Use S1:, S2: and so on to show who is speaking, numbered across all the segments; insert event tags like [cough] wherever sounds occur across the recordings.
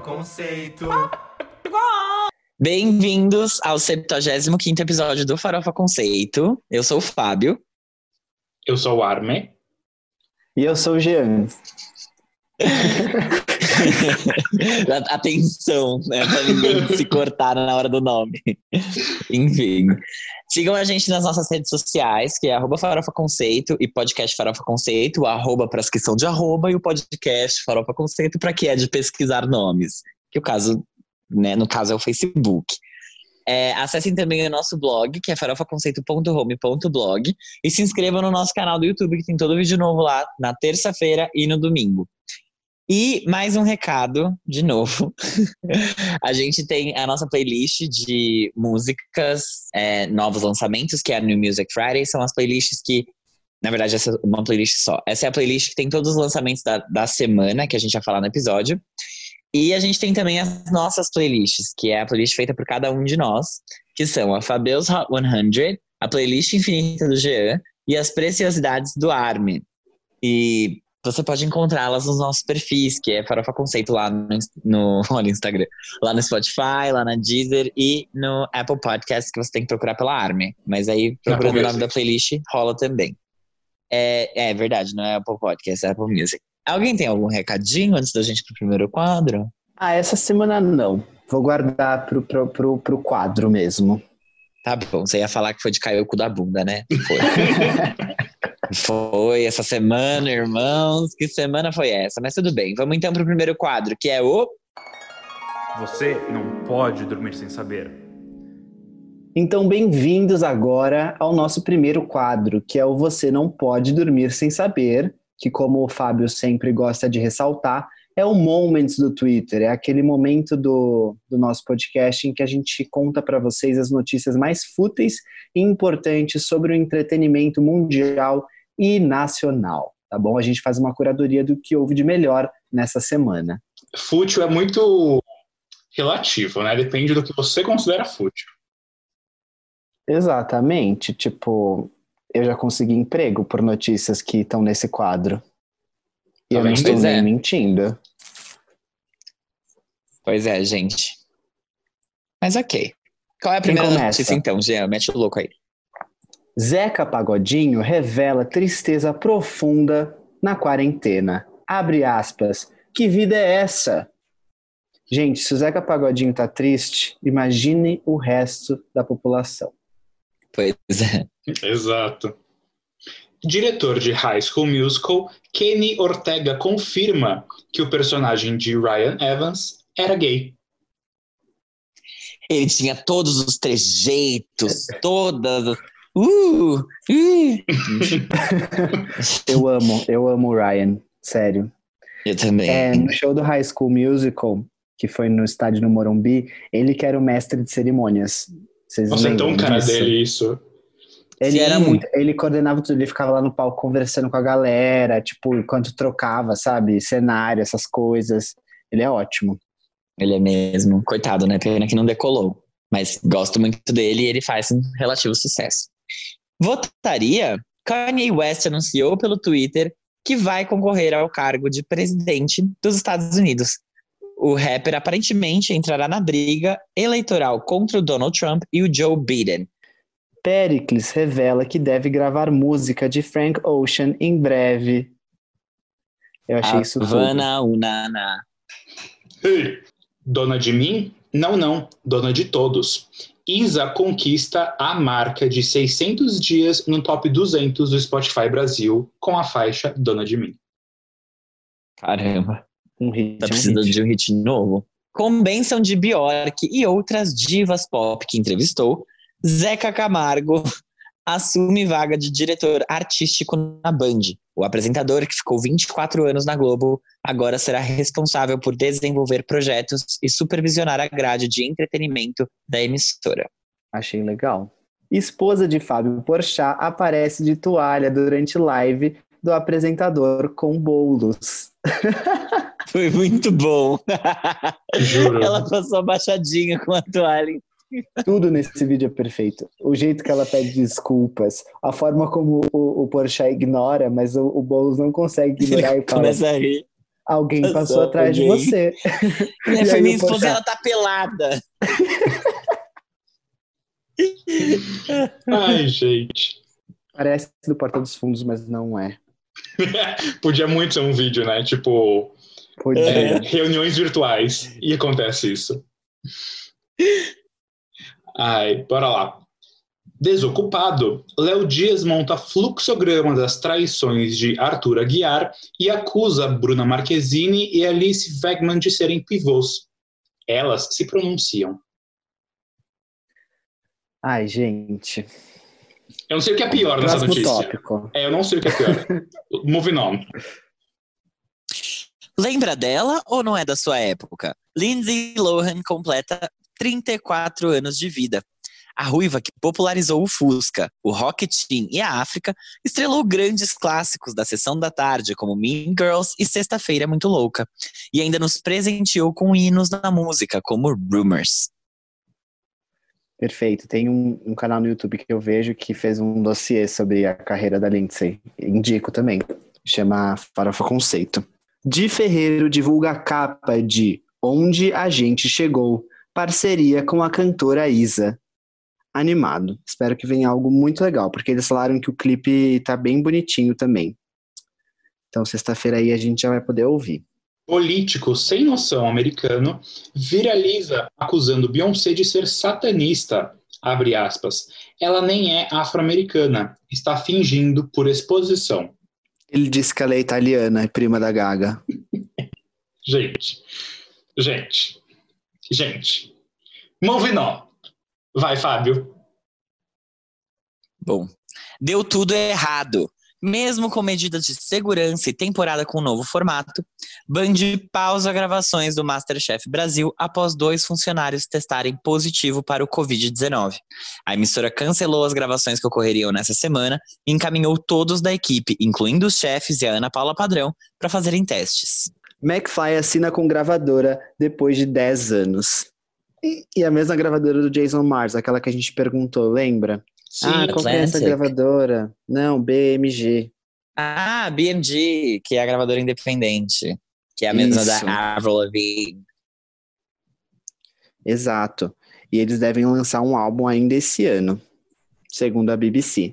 S1: Conceito.
S2: Bem-vindos ao 75 episódio do Farofa Conceito. Eu sou o Fábio.
S3: Eu sou o Arme.
S4: E eu sou o Jean. [laughs] [laughs]
S2: Atenção, né? Pra ninguém se cortar na hora do nome. Enfim. Sigam a gente nas nossas redes sociais, que é arroba Farofa Conceito e podcast Farofa Conceito, o arroba para as que são de arroba e o podcast Farofa Conceito para que é de pesquisar nomes. Que o caso, né, no caso é o Facebook. É, acessem também o nosso blog, que é farofaconceito.home.blog e se inscrevam no nosso canal do YouTube, que tem todo vídeo novo lá na terça-feira e no domingo. E mais um recado, de novo. [laughs] a gente tem a nossa playlist de músicas, é, novos lançamentos, que é a New Music Friday. São as playlists que, na verdade, essa é uma playlist só. Essa é a playlist que tem todos os lançamentos da, da semana, que a gente vai falar no episódio. E a gente tem também as nossas playlists, que é a playlist feita por cada um de nós, que são a Fabeus Hot 100, a playlist infinita do Jean e as preciosidades do Armin. E você pode encontrá-las nos nossos perfis, que é Farofa Conceito lá no, no, [laughs] olha, Instagram, lá no Spotify, lá na Deezer e no Apple Podcast, que você tem que procurar pela Army. Mas aí, procurando o nome da playlist, rola também. É, é verdade, não é Apple Podcast, é Apple Music. Alguém tem algum recadinho antes da gente ir pro primeiro quadro?
S4: Ah, essa semana não. Vou guardar pro, pro, pro, pro quadro mesmo.
S2: Tá bom, você ia falar que foi de cair o cu da bunda, né? Foi. [laughs] Foi essa semana, irmãos. Que semana foi essa? Mas tudo bem. Vamos então para o primeiro quadro, que é o.
S1: Você não pode dormir sem saber.
S4: Então, bem-vindos agora ao nosso primeiro quadro, que é o Você Não Pode Dormir Sem Saber, que, como o Fábio sempre gosta de ressaltar, é o Moments do Twitter, é aquele momento do, do nosso podcast em que a gente conta para vocês as notícias mais fúteis e importantes sobre o entretenimento mundial e nacional, tá bom? A gente faz uma curadoria do que houve de melhor nessa semana.
S3: Fútil é muito relativo, né? Depende do que você considera fútil.
S4: Exatamente. Tipo, eu já consegui emprego por notícias que estão nesse quadro. E eu não estou nem é. mentindo.
S2: Pois é, gente. Mas ok. Qual é a primeira notícia então, Jean? Mete o louco aí.
S4: Zeca Pagodinho revela tristeza profunda na quarentena. Abre aspas. Que vida é essa? Gente, se o Zeca Pagodinho tá triste, imagine o resto da população.
S2: Pois é.
S3: Exato. Diretor de High School Musical, Kenny Ortega confirma que o personagem de Ryan Evans era gay.
S2: Ele tinha todos os trejeitos, todas Uh, uh.
S4: eu amo, eu amo o Ryan, sério.
S2: Eu também.
S4: É, no show do High School Musical, que foi no estádio no Morumbi, ele que era o mestre de cerimônias. Vocês
S3: Nossa, é tão cara dele isso.
S4: Ele Sim. era muito. Ele coordenava tudo, ele ficava lá no palco conversando com a galera, tipo, enquanto trocava, sabe? Cenário, essas coisas. Ele é ótimo.
S2: Ele é mesmo. Coitado, né? Pena que não decolou. Mas gosto muito dele e ele faz um relativo sucesso. Votaria? Kanye West anunciou pelo Twitter que vai concorrer ao cargo de presidente dos Estados Unidos. O rapper aparentemente entrará na briga eleitoral contra o Donald Trump e o Joe Biden.
S4: Pericles revela que deve gravar música de Frank Ocean em breve. Eu achei
S2: a
S4: isso tudo.
S2: Unana.
S3: Ei, dona de mim? Não, não, dona de todos. Isa conquista a marca de 600 dias no top 200 do Spotify Brasil com a faixa Dona de Mim.
S2: Caramba, um hit. Tá precisando um hit. de um hit novo. Com benção de Bjork e outras divas pop que entrevistou, Zeca Camargo assume vaga de diretor artístico na Band. O apresentador, que ficou 24 anos na Globo, agora será responsável por desenvolver projetos e supervisionar a grade de entretenimento da emissora.
S4: Achei legal. Esposa de Fábio Porchat aparece de toalha durante live do apresentador com bolos. [laughs]
S2: Foi muito bom.
S3: Juro.
S2: Ela passou abaixadinha com a toalha
S4: tudo nesse vídeo é perfeito. O jeito que ela pede desculpas, a forma como o, o Porsche ignora, mas o, o Boulos não consegue ignorar
S2: Ele
S4: e [laughs] fala.
S2: Começa a rir.
S4: Alguém
S2: Passou
S4: passou atrás de
S2: alguém.
S4: você. [laughs]
S2: E
S4: E
S2: foi minha esposa ela tá pelada. [laughs]
S3: Ai, gente.
S4: Parece do Porta dos Fundos, mas não é.
S3: Podia muito ser um vídeo, né? Tipo,
S4: Podia.
S3: é, reuniões virtuais. E acontece isso. Ai, bora lá. Desocupado, Léo Dias monta fluxograma das traições de Arthur Aguiar e acusa Bruna Marquezine e Alice Wegman de serem pivôs. Elas se pronunciam.
S4: Ai, gente.
S3: Eu não sei o que é pior nessa
S4: Próximo
S3: notícia.
S4: tópico.
S3: É, eu não sei o que é pior. [laughs] Moving on.
S2: Lembra dela ou não é da sua época? Lindsay Lohan completa 34 anos de vida. A ruiva que popularizou o Fusca, o Rock Team e a África estrelou grandes clássicos da sessão da tarde, como Mean Girls e Sexta-feira Muito Louca. E ainda nos presenteou com hinos na música, como Rumors.
S4: Perfeito. Tem um, um canal no YouTube que eu vejo que fez um dossiê sobre a carreira da Lindsay. Indico também. Chama Farofa Conceito. Di Ferreiro divulga a capa de Onde a Gente Chegou, parceria com a cantora Isa. Animado. Espero que venha algo muito legal, porque eles falaram que o clipe tá bem bonitinho também. Então, sexta-feira aí a gente já vai poder ouvir.
S3: Político sem noção americano viraliza acusando Beyoncé de ser satanista. Abre aspas. Ela nem é afro-americana, está fingindo por exposição.
S4: Ele disse que ela é italiana e prima da Gaga. [laughs]
S3: Gente, gente, gente. Moving on. Vai, Fábio.
S2: Bom, deu tudo errado. Mesmo com medidas de segurança e temporada com novo formato, Band pausa gravações do Masterchef Brasil após dois funcionários testarem positivo para o Covid-19. A emissora cancelou as gravações que ocorreriam nessa semana e encaminhou todos da equipe, incluindo os chefes e a Ana Paula Padrão, para fazerem testes.
S4: McFly assina com gravadora depois de 10 anos. E, e a mesma gravadora do Jason Mars, aquela que a gente perguntou, lembra?
S3: Sim,
S4: ah, qual é essa gravadora? Não, BMG.
S2: Ah, BMG, que é a gravadora independente, que é a mesma
S4: Isso.
S2: da Avril Lavigne.
S4: Exato. E eles devem lançar um álbum ainda esse ano, segundo a BBC.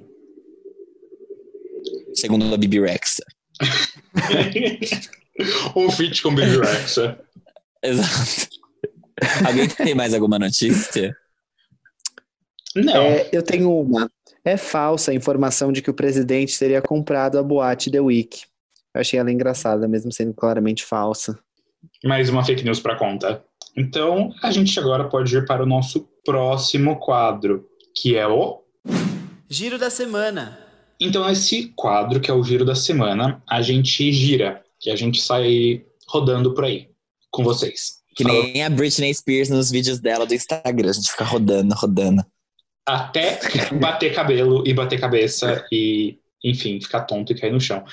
S2: Segundo a Bibi Rexa. [laughs]
S3: um feat com Baby Rexa.
S2: Exato. Alguém tem mais alguma notícia?
S3: Não.
S4: É, eu tenho uma. É falsa a informação de que o presidente teria comprado a boate The Week. Eu achei ela engraçada, mesmo sendo claramente falsa.
S3: mais uma fake news para conta. Então, a gente agora pode ir para o nosso próximo quadro, que é o.
S5: Giro da semana.
S3: Então, esse quadro, que é o Giro da Semana, a gente gira, que a gente sai rodando por aí com vocês.
S2: Que nem a Britney Spears nos vídeos dela do Instagram. A gente fica rodando, rodando.
S3: Até [laughs] bater cabelo e bater cabeça e, enfim, ficar tonto e cair no chão.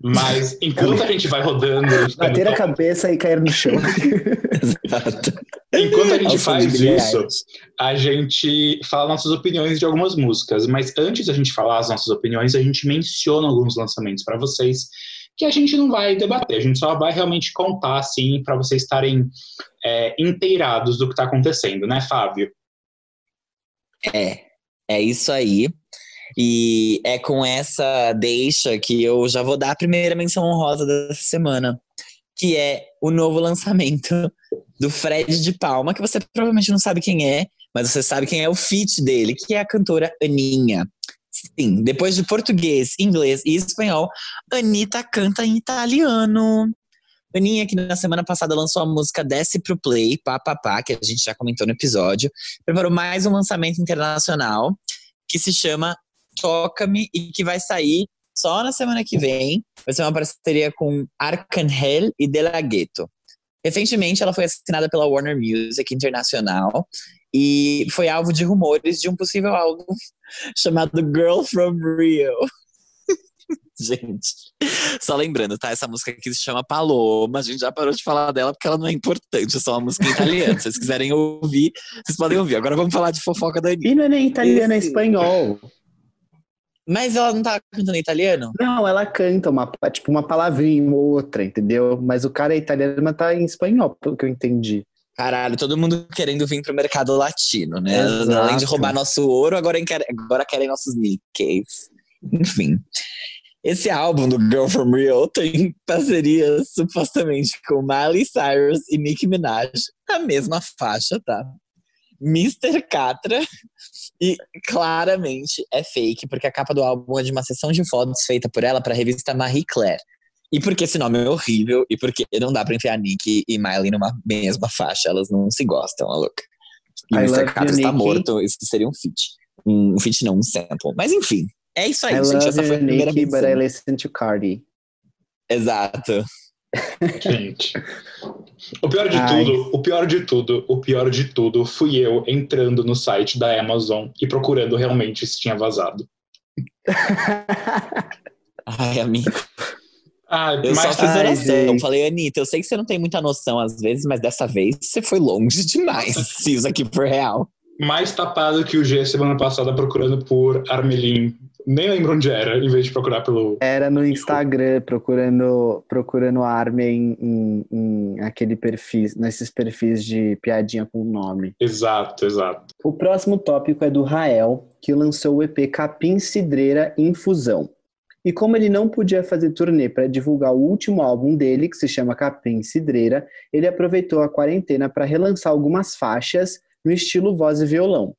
S3: Mas enquanto a gente vai rodando. [laughs]
S4: Bater a cabeça e cair no chão. [laughs]
S2: Exato.
S3: Enquanto a gente faz isso, a gente fala nossas opiniões de algumas músicas, mas antes da gente falar as nossas opiniões, a gente menciona alguns lançamentos para vocês que a gente não vai debater, a gente só vai realmente contar assim para vocês estarem é, inteirados do que está acontecendo, né, Fábio?
S2: É, é isso aí. E é com essa deixa que eu já vou dar a primeira menção honrosa dessa semana, que é o novo lançamento do Fred de Palma, que você provavelmente não sabe quem é, mas você sabe quem é o feat dele, que é a cantora Aninha. Sim, depois de português, inglês e espanhol, Anitta canta em italiano. Aninha, que na semana passada lançou a música Desce pro Play, pá, pá, pá, que a gente já comentou no episódio, preparou mais um lançamento internacional que se chama Toca-me e que vai sair só na semana que vem. Vai ser uma parceria com Arcangel e De La Ghetto. Recentemente, ela foi assinada pela Warner Music Internacional e foi alvo de rumores de um possível álbum [laughs] chamado Girl from Rio. [laughs] gente, só lembrando, tá? Essa música aqui se chama Paloma. A gente já parou de falar dela porque ela não é importante, é só uma música italiana. Se vocês quiserem ouvir, vocês podem ouvir. Agora vamos falar de fofoca da Anitta.
S4: E não é nem italiano, é espanhol.
S2: Mas ela não tá cantando em italiano?
S4: Não, ela canta uma, tipo uma palavrinha ou outra, entendeu? Mas o cara é italiano, mas tá em espanhol, pelo que eu entendi.
S2: Caralho, todo mundo querendo vir pro mercado latino, né?
S4: Exato.
S2: Além de roubar nosso ouro, agora, quer- agora querem nossos Nickeys. Enfim. Esse álbum do Girl From Real tem parcerias supostamente com Miley Cyrus e Nicki Minaj, a mesma faixa, tá? Mr. Catra e claramente é fake, porque a capa do álbum é de uma sessão de fotos feita por ela para a revista Marie Claire. E porque esse nome é horrível e porque não dá pra enfiar Nick e Miley numa mesma faixa, elas não se gostam, a louca. E
S4: I
S2: o Catra está morto, isso seria um feat. Um, feat não, um sample. Mas enfim, é isso aí,
S4: I
S2: gente. Essa foi a primeira
S4: but I listen to Cardi.
S2: Exato.
S3: Gente. O pior de
S4: Ai.
S3: tudo, o pior de tudo, o pior de tudo fui eu entrando no site da Amazon e procurando realmente se tinha vazado. [laughs]
S2: Ai, amigo.
S3: Ah,
S2: Eu só
S3: mas
S2: fiz
S4: Ai,
S2: oração.
S4: gente.
S2: Falei, Anitta, eu sei que você não tem muita noção às vezes, mas dessa vez você foi longe [laughs] demais. Se isso aqui for real.
S3: mais tapado que o G semana passada procurando por Armelin. Nem lembro onde era, em vez de procurar pelo.
S4: Era no Instagram, procurando, procurando arma em, em, em aquele perfil, nesses perfis de piadinha com nome.
S3: Exato, exato.
S4: O próximo tópico é do Rael, que lançou o EP Capim Cidreira Infusão. E como ele não podia fazer turnê para divulgar o último álbum dele, que se chama Capim Cidreira, ele aproveitou a quarentena para relançar algumas faixas no estilo voz e violão.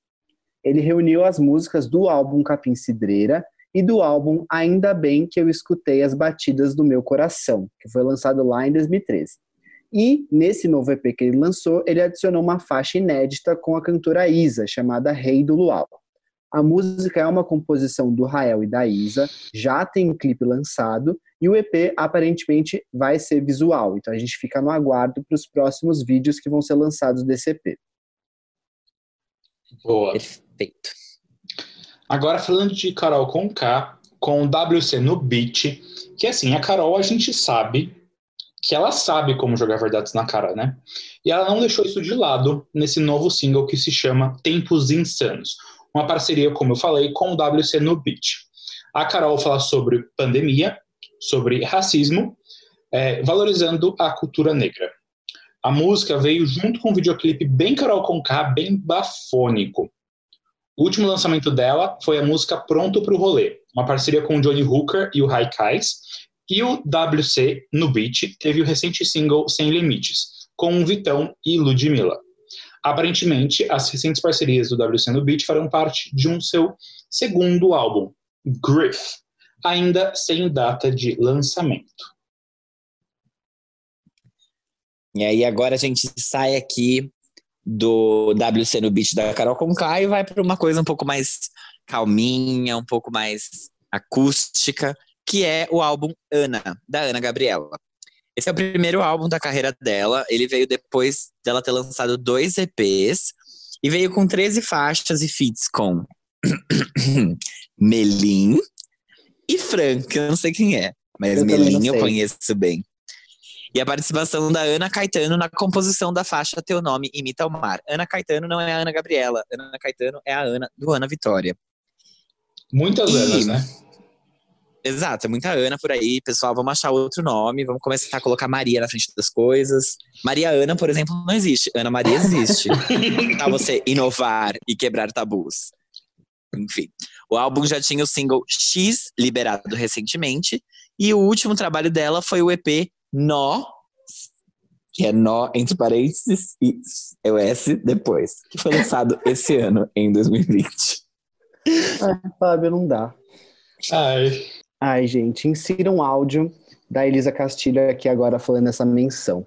S4: Ele reuniu as músicas do álbum Capim Cidreira e do álbum Ainda Bem Que Eu Escutei as Batidas do Meu Coração, que foi lançado lá em 2013. E nesse novo EP que ele lançou, ele adicionou uma faixa inédita com a cantora Isa, chamada Rei do Luau. A música é uma composição do Rael e da Isa, já tem clipe lançado e o EP aparentemente vai ser visual. Então a gente fica no aguardo para os próximos vídeos que vão ser lançados desse EP.
S3: Boa.
S2: Perfeito.
S3: Agora falando de Carol com K, com o WC no beat, que assim, a Carol a gente sabe que ela sabe como jogar verdades na cara, né? E ela não deixou isso de lado nesse novo single que se chama Tempos Insanos, uma parceria, como eu falei, com o WC no beat. A Carol fala sobre pandemia, sobre racismo, é, valorizando a cultura negra. A música veio junto com um videoclipe bem Carol com K, bem bafônico. O último lançamento dela foi a música Pronto pro Rolê, uma parceria com o Johnny Hooker e o Haikais. E o WC, no beat, teve o recente single Sem Limites, com o Vitão e Ludmilla. Aparentemente, as recentes parcerias do WC no beat farão parte de um seu segundo álbum, Griff, ainda sem data de lançamento.
S2: E aí agora a gente sai aqui do WC no beat da Carol Conká e vai para uma coisa um pouco mais calminha, um pouco mais acústica, que é o álbum Ana, da Ana Gabriela. Esse é o primeiro álbum da carreira dela. Ele veio depois dela ter lançado dois EPs e veio com 13 faixas e feats com [coughs] Melim e Frank, eu não sei quem é, mas
S4: Eu
S2: Melim eu conheço bem. E a participação da Ana Caetano na composição da faixa Teu Nome Imita o Mar. Ana Caetano não é a Ana Gabriela. Ana Caetano é a Ana do Ana Vitória.
S3: Muitas
S2: E-
S3: anos, né?
S2: Exato, é muita Ana por aí. Pessoal, vamos achar outro nome. Vamos começar a colocar Maria na frente das coisas. Maria Ana, por exemplo, não existe. Ana Maria existe. [laughs] Pra você inovar e quebrar tabus. Enfim. O álbum já tinha o single X, liberado recentemente. E o último trabalho dela foi o EP Nó, que é Nó entre parênteses e é o S depois, que foi lançado [laughs] esse ano, em 2020.
S4: Ai, Fábio, não dá.
S3: Ai,
S4: Ai, gente, insira um áudio da Elisa Castilho aqui agora falando essa menção.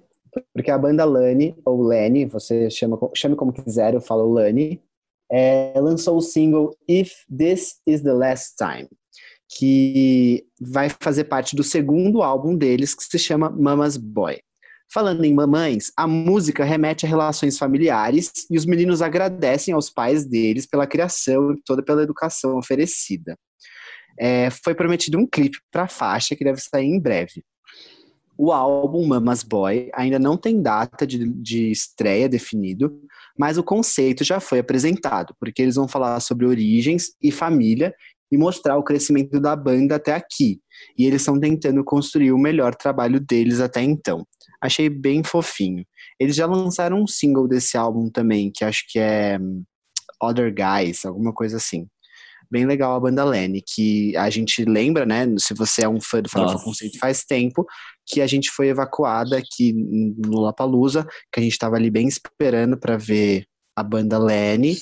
S4: Porque a banda Lani, ou Lani, você chama, chame como quiser, eu falo Lani, é, lançou o single If This Is The Last Time, que vai fazer parte do segundo álbum deles, que se chama Mama's Boy. Falando em mamães, a música remete a relações familiares e os meninos agradecem aos pais deles pela criação e toda pela educação oferecida. É, foi prometido um clipe para a faixa que deve sair em breve. O álbum Mama's Boy ainda não tem data de, de estreia definido, mas o conceito já foi apresentado, porque eles vão falar sobre origens e família e mostrar o crescimento da banda até aqui. E eles estão tentando construir o melhor trabalho deles até então. Achei bem fofinho. Eles já lançaram um single desse álbum também, que acho que é Other Guys, alguma coisa assim. Bem legal a banda Lenny, que a gente lembra, né? Se você é um fã do Farofa. Conceito faz tempo, que a gente foi evacuada aqui no Lollapalooza, que a gente estava ali bem esperando para ver a banda Lenny,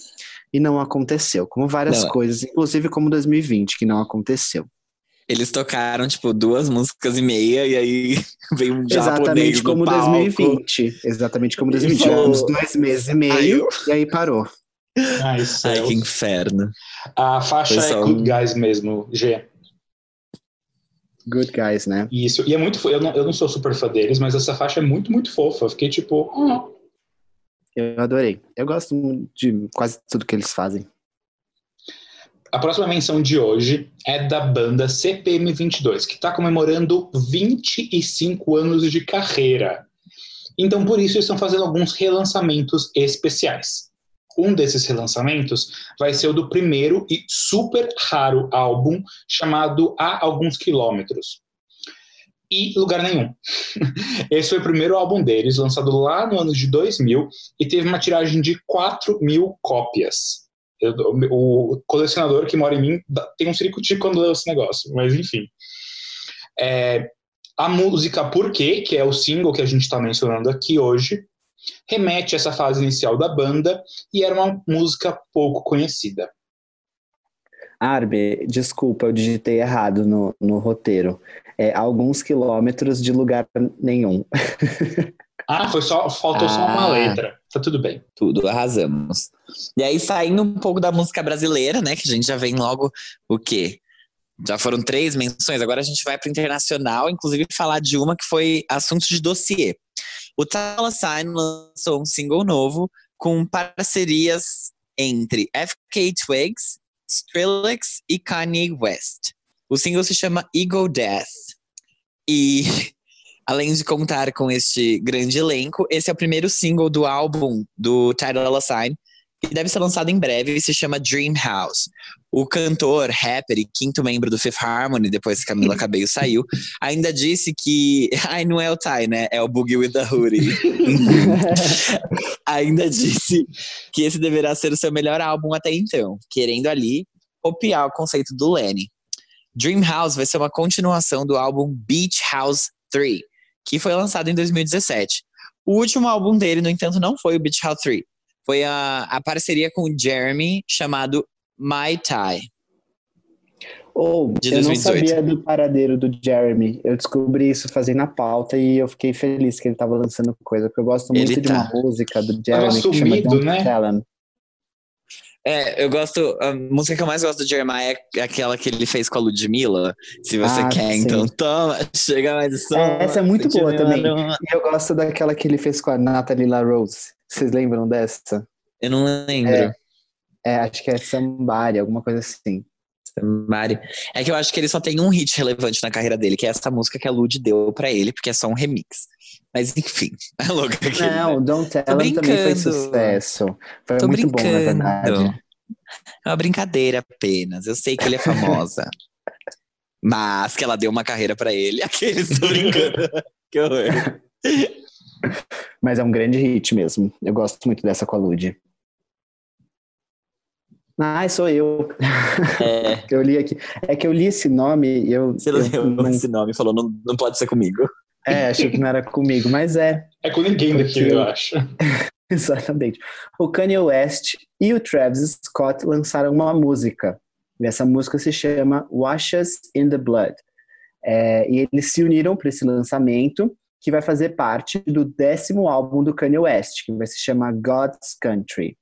S4: e não aconteceu. Como várias
S2: Não.
S4: coisas, inclusive como 2020, que não aconteceu.
S2: Eles tocaram, tipo, duas músicas e meia, e aí [laughs] veio um japonês
S4: Exatamente
S2: no
S4: como
S2: palco.
S4: 2020. Exatamente como
S2: E
S4: 2020.
S2: falou-
S4: Uns dois meses e meio, e aí parou.
S3: Ai,
S2: Ai, que inferno.
S3: A faixa
S2: Foi
S3: é Good
S2: um-
S3: Guys mesmo, G.
S4: Good guys, né?
S3: Isso. E é muito fo- eu não, eu não sou super fã deles, mas essa faixa é muito, muito fofa. Eu fiquei tipo. "Ah".
S4: Eu adorei. Eu gosto de quase tudo que eles fazem.
S3: A próxima menção de hoje é da banda CPM22, que está comemorando 25 anos de carreira. Então, por isso, estão fazendo alguns relançamentos especiais. Um desses relançamentos vai ser o do primeiro e super raro álbum chamado Há Alguns Quilômetros. E Lugar Nenhum. [laughs] Esse foi o primeiro álbum deles, lançado lá no ano de 2000, e teve uma tiragem de 4 mil cópias. Eu- o colecionador que mora em mim tem um circuito quando lê esse negócio, mas enfim. É, a música Por Quê, que é o single que a gente está mencionando aqui hoje, remete a essa fase inicial da banda e era uma música pouco conhecida.
S4: Arbe, desculpa, eu digitei errado no, no roteiro. É alguns quilômetros de lugar nenhum. [laughs]
S3: Ah, foi só, faltou só uma
S2: Ah.
S3: letra. Tá tudo bem.
S2: Tudo, arrasamos. E aí, saindo um pouco da música brasileira, né? Que a gente já vem logo o quê? Já foram três menções, agora a gente vai para internacional, inclusive falar de uma que foi assunto de dossiê. O Tala Sign lançou um single novo com parcerias entre FK Twigs, Skrillex e Kanye West. O single se chama Ego Death. E [laughs] além de contar com este grande elenco, esse é o primeiro single do álbum do Ty Dolla Que deve ser lançado em breve e se chama Dream House. O cantor, rapper e quinto membro do Fifth Harmony, depois que Camila [laughs] Cabello saiu, ainda disse que. [laughs] Ai, não é o Ty, né? É o Boogie with the Hoodie. [laughs] ainda disse que esse deverá ser o seu melhor álbum até então, querendo ali copiar o conceito do Lenny. Dream House vai ser uma continuação do álbum Beach House 3, que foi lançado em 2017. O último álbum dele, no entanto, não foi o Beach House 3. Foi a, a parceria com o Jeremy, chamado My Tai.
S4: Ou,
S2: De
S4: eu não
S2: 2018.
S4: sabia do paradeiro do Jeremy. Eu descobri isso fazendo a pauta e eu fiquei feliz que ele tava lançando coisa, porque eu gosto muito
S2: Ele
S4: de
S2: tá.
S4: uma música do Jeremy que chama
S3: sumido,
S4: Don't
S3: né?
S4: Tell.
S2: É, eu gosto. A música que eu mais gosto do Jeremiah é aquela que ele fez com a Ludmilla. Se você
S4: Ah,
S2: quer,
S4: sim.
S2: então toma, chega mais som.
S4: Essa é muito boa também.
S2: não-
S4: E eu gosto daquela que ele fez com a Natalie LaRose. Vocês lembram dessa?
S2: Eu não lembro.
S4: É, acho que é Somebody, alguma coisa assim.
S2: Mari. É que eu acho que ele só tem um hit relevante na carreira dele, que é essa música que a Lud deu pra ele, porque é só um remix. Mas enfim, [laughs] é louco aqui.
S4: Não, Don't Tell 'Em também foi
S2: brincando.
S4: sucesso. Foi
S2: Tô
S4: muito bom, na verdade.
S2: brincando. É uma brincadeira apenas. Eu sei que ele é famosa. [laughs] mas que ela deu uma carreira pra ele. [laughs] Aqueles tô brincando. que horror.
S4: Mas é um grande hit mesmo. Eu gosto muito dessa com a Lud. Ai, sou eu.
S2: É, [laughs]
S4: Eu li aqui. É que eu li esse nome e eu.
S2: você
S4: eu
S2: leu
S4: não-
S2: esse nome e falou, não, não pode ser comigo.
S4: É, achei que não era comigo, mas é.
S3: É com ninguém daqui,
S4: Porque
S3: eu- acho. [laughs]
S4: Exatamente. O Kanye West e o Travis Scott lançaram uma música. E essa música se chama Washes in the Blood. É, e eles se uniram para esse lançamento, que vai fazer parte do décimo álbum do Kanye West, que vai se chamar God's Country.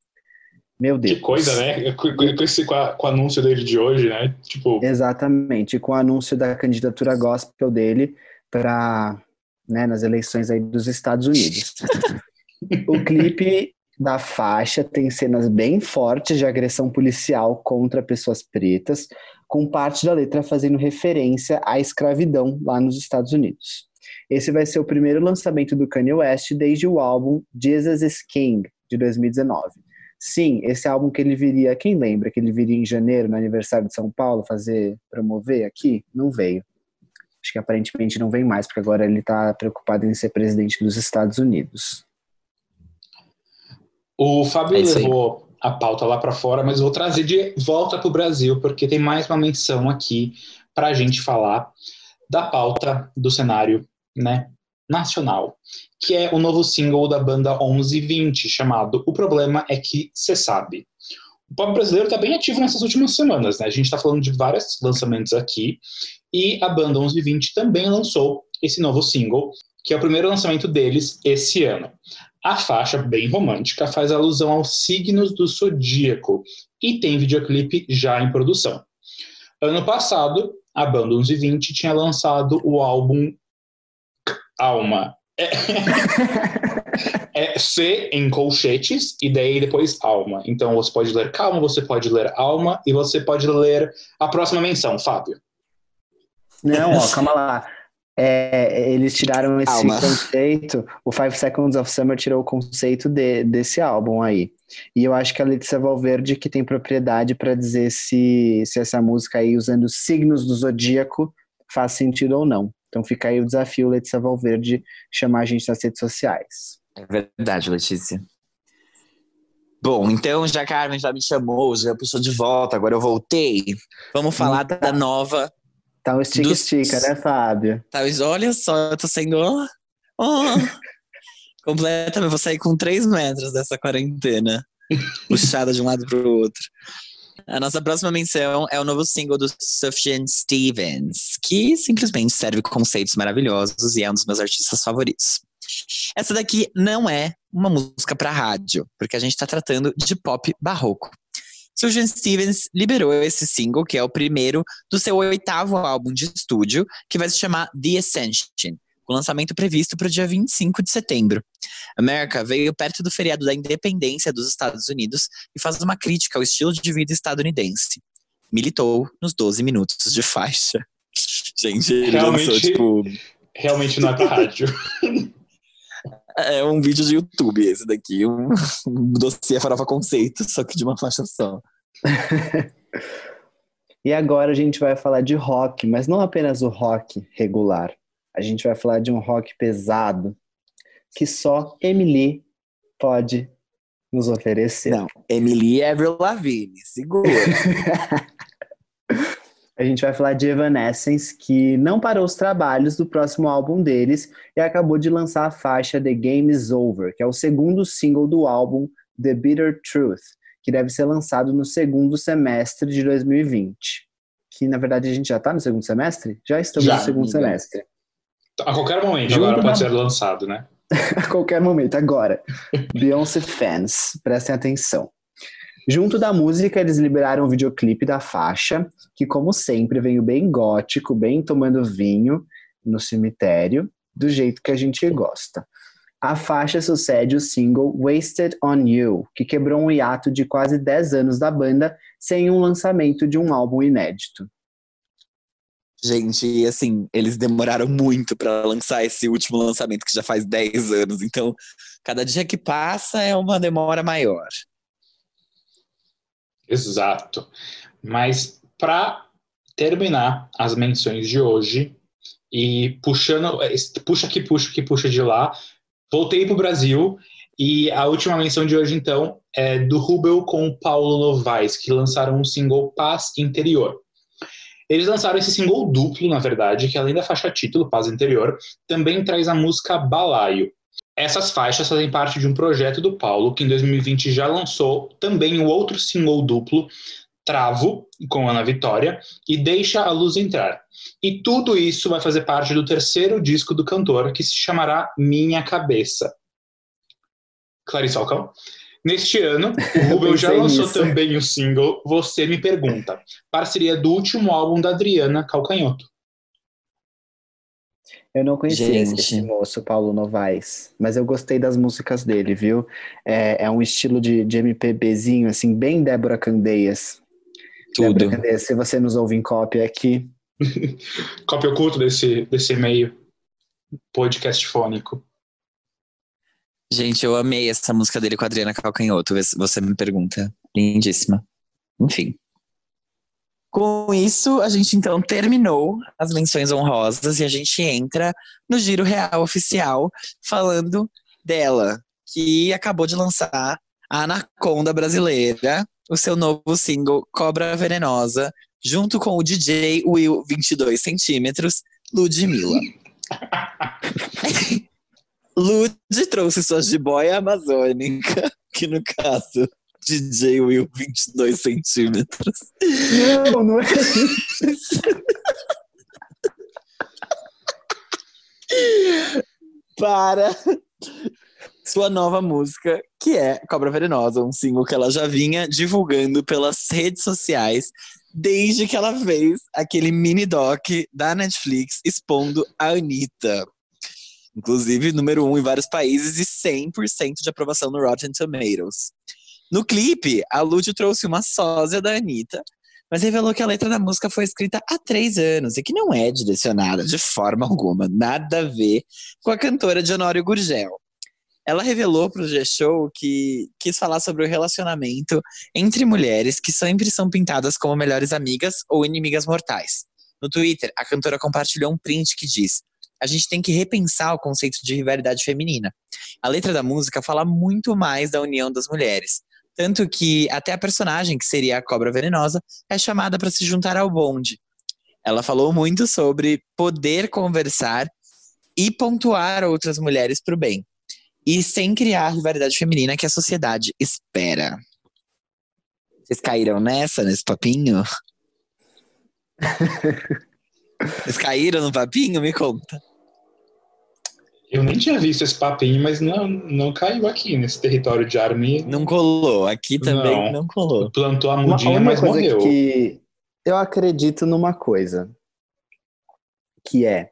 S4: Meu Deus.
S3: Que coisa, né? Com, esse, com, a- com o anúncio dele de hoje, né? Tipo,
S4: Exatamente, com o anúncio da candidatura gospel dele para né, nas eleições aí dos Estados Unidos. [laughs] o clipe da faixa tem cenas bem fortes de agressão policial contra pessoas pretas, com parte da letra fazendo referência à escravidão lá nos Estados Unidos. Esse vai ser o primeiro lançamento do Kanye West desde o álbum Jesus is King, de 2019. Sim, esse álbum que ele viria, quem lembra que ele viria em janeiro, no aniversário de São Paulo, fazer, promover aqui? Não veio. Acho que aparentemente não vem mais, porque agora ele está preocupado em ser presidente dos Estados Unidos.
S3: O Fábio
S2: É
S3: levou a pauta lá para fora, mas eu vou trazer de volta para o Brasil, porque tem mais uma menção aqui para a gente falar da pauta do cenário né, nacional, que é o novo single da banda 1120, chamado O Problema é que Cê Sabe. O pop brasileiro está bem ativo nessas últimas semanas, né? A gente está falando de vários lançamentos aqui, e a banda 1120 também lançou esse novo single, que é o primeiro lançamento deles esse ano. A faixa, bem romântica, faz alusão aos signos do zodíaco e tem videoclipe já em produção. Ano passado, a banda 1120 tinha lançado o álbum Alma. É, [laughs] é C em colchetes e daí depois Alma. Então você pode ler Calma, você pode ler Alma e você pode ler a próxima menção, Fábio.
S4: Não, ó, [laughs] calma lá. É, eles tiraram esse conceito, o Five Seconds of Summer tirou o conceito de- desse álbum aí. E eu acho que a Letícia Valverde que tem propriedade para dizer se, se essa música aí, usando os signos do zodíaco, faz sentido ou não. Então fica aí o desafio, Letícia Valverde, chamar a gente nas redes sociais.
S2: É verdade, Letícia. Bom, então já a Carmen já me chamou, já puxou de volta, agora eu voltei. Vamos falar
S4: Eita.
S2: da nova.
S4: Tá um estica-estica,
S2: Dos-
S4: né, Fábio?
S2: Tá, olha só, eu tô sendo. ó, ó, [laughs] completamente. Vou sair com três metros dessa quarentena. puxada de um lado pro outro. A nossa próxima menção é o novo single do Sufjan Stevens, que simplesmente serve conceitos maravilhosos e é um dos meus artistas favoritos. Essa daqui não é uma música para rádio, porque a gente tá tratando de pop barroco. Sufjan Stevens liberou esse single, que é o primeiro do seu oitavo álbum de estúdio, que vai se chamar The Ascension, lançamento previsto para o dia 25 de setembro. America veio perto do feriado da independência dos Estados Unidos e faz uma crítica ao estilo de vida estadunidense. Militou nos 12 minutos de faixa. [laughs] Gente, ele
S3: Realmente-
S2: lançou, tipo,
S3: Realmente não é pra rádio.
S2: é um vídeo de YouTube esse daqui, um, um dossiê farofa conceito, só que de uma faixa só. [laughs]
S4: E agora a gente vai falar de rock, mas não apenas o rock regular. A gente vai falar de um rock pesado que só Emily pode nos oferecer.
S2: Não, Emily Avril Lavigne, segura. [laughs]
S4: A gente vai falar de Evanescence, que não parou os trabalhos do próximo álbum deles e acabou de lançar a faixa The Game Is Over, que é o segundo single do álbum The Bitter Truth, que deve ser lançado no segundo semestre de 2020. Que na verdade a gente já está no segundo semestre? Já estamos
S3: Já,
S4: no segundo
S2: amiga.
S4: semestre.
S3: A qualquer momento
S4: Junto
S3: agora
S4: na-
S3: pode ser lançado, né? [laughs]
S4: a qualquer momento, agora. [laughs] Beyoncé fans, prestem atenção. Junto da música, eles liberaram o videoclipe da faixa, que, como sempre, veio bem gótico, bem tomando vinho no cemitério, do jeito que a gente gosta. A faixa sucede o single Wasted on You, que quebrou um hiato de quase 10 anos da banda sem um lançamento de um álbum inédito.
S2: Gente, assim, eles demoraram muito pra lançar esse último lançamento que já faz 10 anos. Então, cada dia que passa é uma demora maior.
S3: Exato. Mas para terminar as menções de hoje e puxando, puxa que puxa que puxa de lá, voltei para o Brasil e a última menção de hoje então é do Rubel com o Paulo Novaes, que lançaram um single Paz Interior. Eles lançaram esse single duplo, na verdade, que além da faixa título, Paz Interior, também traz a música Balaio. Essas faixas fazem parte de um projeto do Paulo, que em 2020 já lançou também o outro single duplo, Travo, com Ana Vitória, e Deixa a Luz Entrar. E tudo isso vai fazer parte do terceiro disco do cantor, que se chamará Minha Cabeça. Clarice Falcão? Neste ano, o Rubel já lançou
S4: nisso.
S3: também o single Você Me Pergunta, parceria do último álbum da Adriana Calcanhoto.
S4: Eu não conhecia
S2: Gente.
S4: esse moço, Paulo Novaes, mas eu gostei das músicas dele, viu? É, é um estilo de, de MPBzinho, assim, bem Débora Candeias.
S2: Tudo.
S4: Débora Candeias, se você nos ouve em cópia aqui, [laughs]
S3: Cópia oculta desse, desse e-mail podcast fônico.
S2: Gente, eu amei essa música dele com a Adriana Calcanhoto. Você me pergunta. Lindíssima. Enfim. Com isso, a gente então terminou as menções honrosas e a gente entra no Giro Real Oficial falando dela, que acabou de lançar a Anaconda Brasileira, o seu novo single Cobra Venenosa, junto com o DJ Will 22 centímetros, Ludmilla. [laughs] Lud trouxe sua jiboia amazônica, que no caso DJ Will 22 centímetros.
S4: Não, não é isso.
S2: Para sua nova música, que é Cobra Venenosa, um single que ela já vinha divulgando pelas redes sociais desde que ela fez aquele mini doc da Netflix expondo a Anitta. Inclusive, número um em vários países e 100% de aprovação no Rotten Tomatoes. No clipe, a Lud trouxe uma sósia da Anitta, mas revelou que a letra da música foi escrita há três anos e que não é direcionada de forma alguma, nada a ver com a cantora de Honório Gurgel. Ela revelou para o G-Show que quis falar sobre o relacionamento entre mulheres que sempre são pintadas como melhores amigas ou inimigas mortais. No Twitter, a cantora compartilhou um print que diz: a gente tem que repensar o conceito de rivalidade feminina. A letra da música fala muito mais da união das mulheres. Tanto que até a personagem, que seria a cobra venenosa, é chamada para se juntar ao bonde. Ela falou muito sobre poder conversar e pontuar outras mulheres para o bem. E sem criar a rivalidade feminina que a sociedade espera. Vocês caíram nessa, nesse papinho? [laughs] Vocês caíram no papinho? Me conta.
S3: Eu nem tinha visto esse papinho, mas não, não caiu aqui nesse território de Armin.
S2: Não colou. Aqui também não, não colou.
S3: Plantou a mudinha, mas morreu.
S4: Que eu acredito numa coisa. Que é,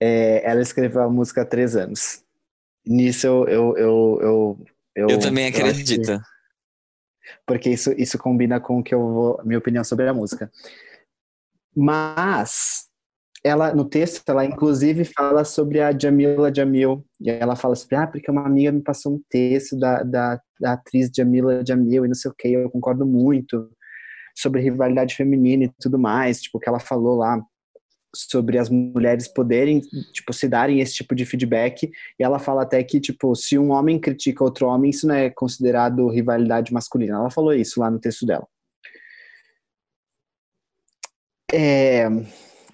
S4: é, ela escreveu a música há três anos. Nisso eu. Eu, eu, eu,
S2: eu, eu também acredito. Que,
S4: porque isso, isso combina com o que eu vou, minha opinião sobre a música. Mas ela no texto ela inclusive fala sobre a Jamila Jamil. E ela fala sobre ah porque uma amiga me passou um texto da, da, da atriz Jamila Jamil e não sei o que eu concordo muito sobre rivalidade feminina e tudo mais tipo que ela falou lá sobre as mulheres poderem tipo se darem esse tipo de feedback. E ela fala até que tipo se um homem critica outro homem isso não é considerado rivalidade masculina. Ela falou isso lá no texto dela. É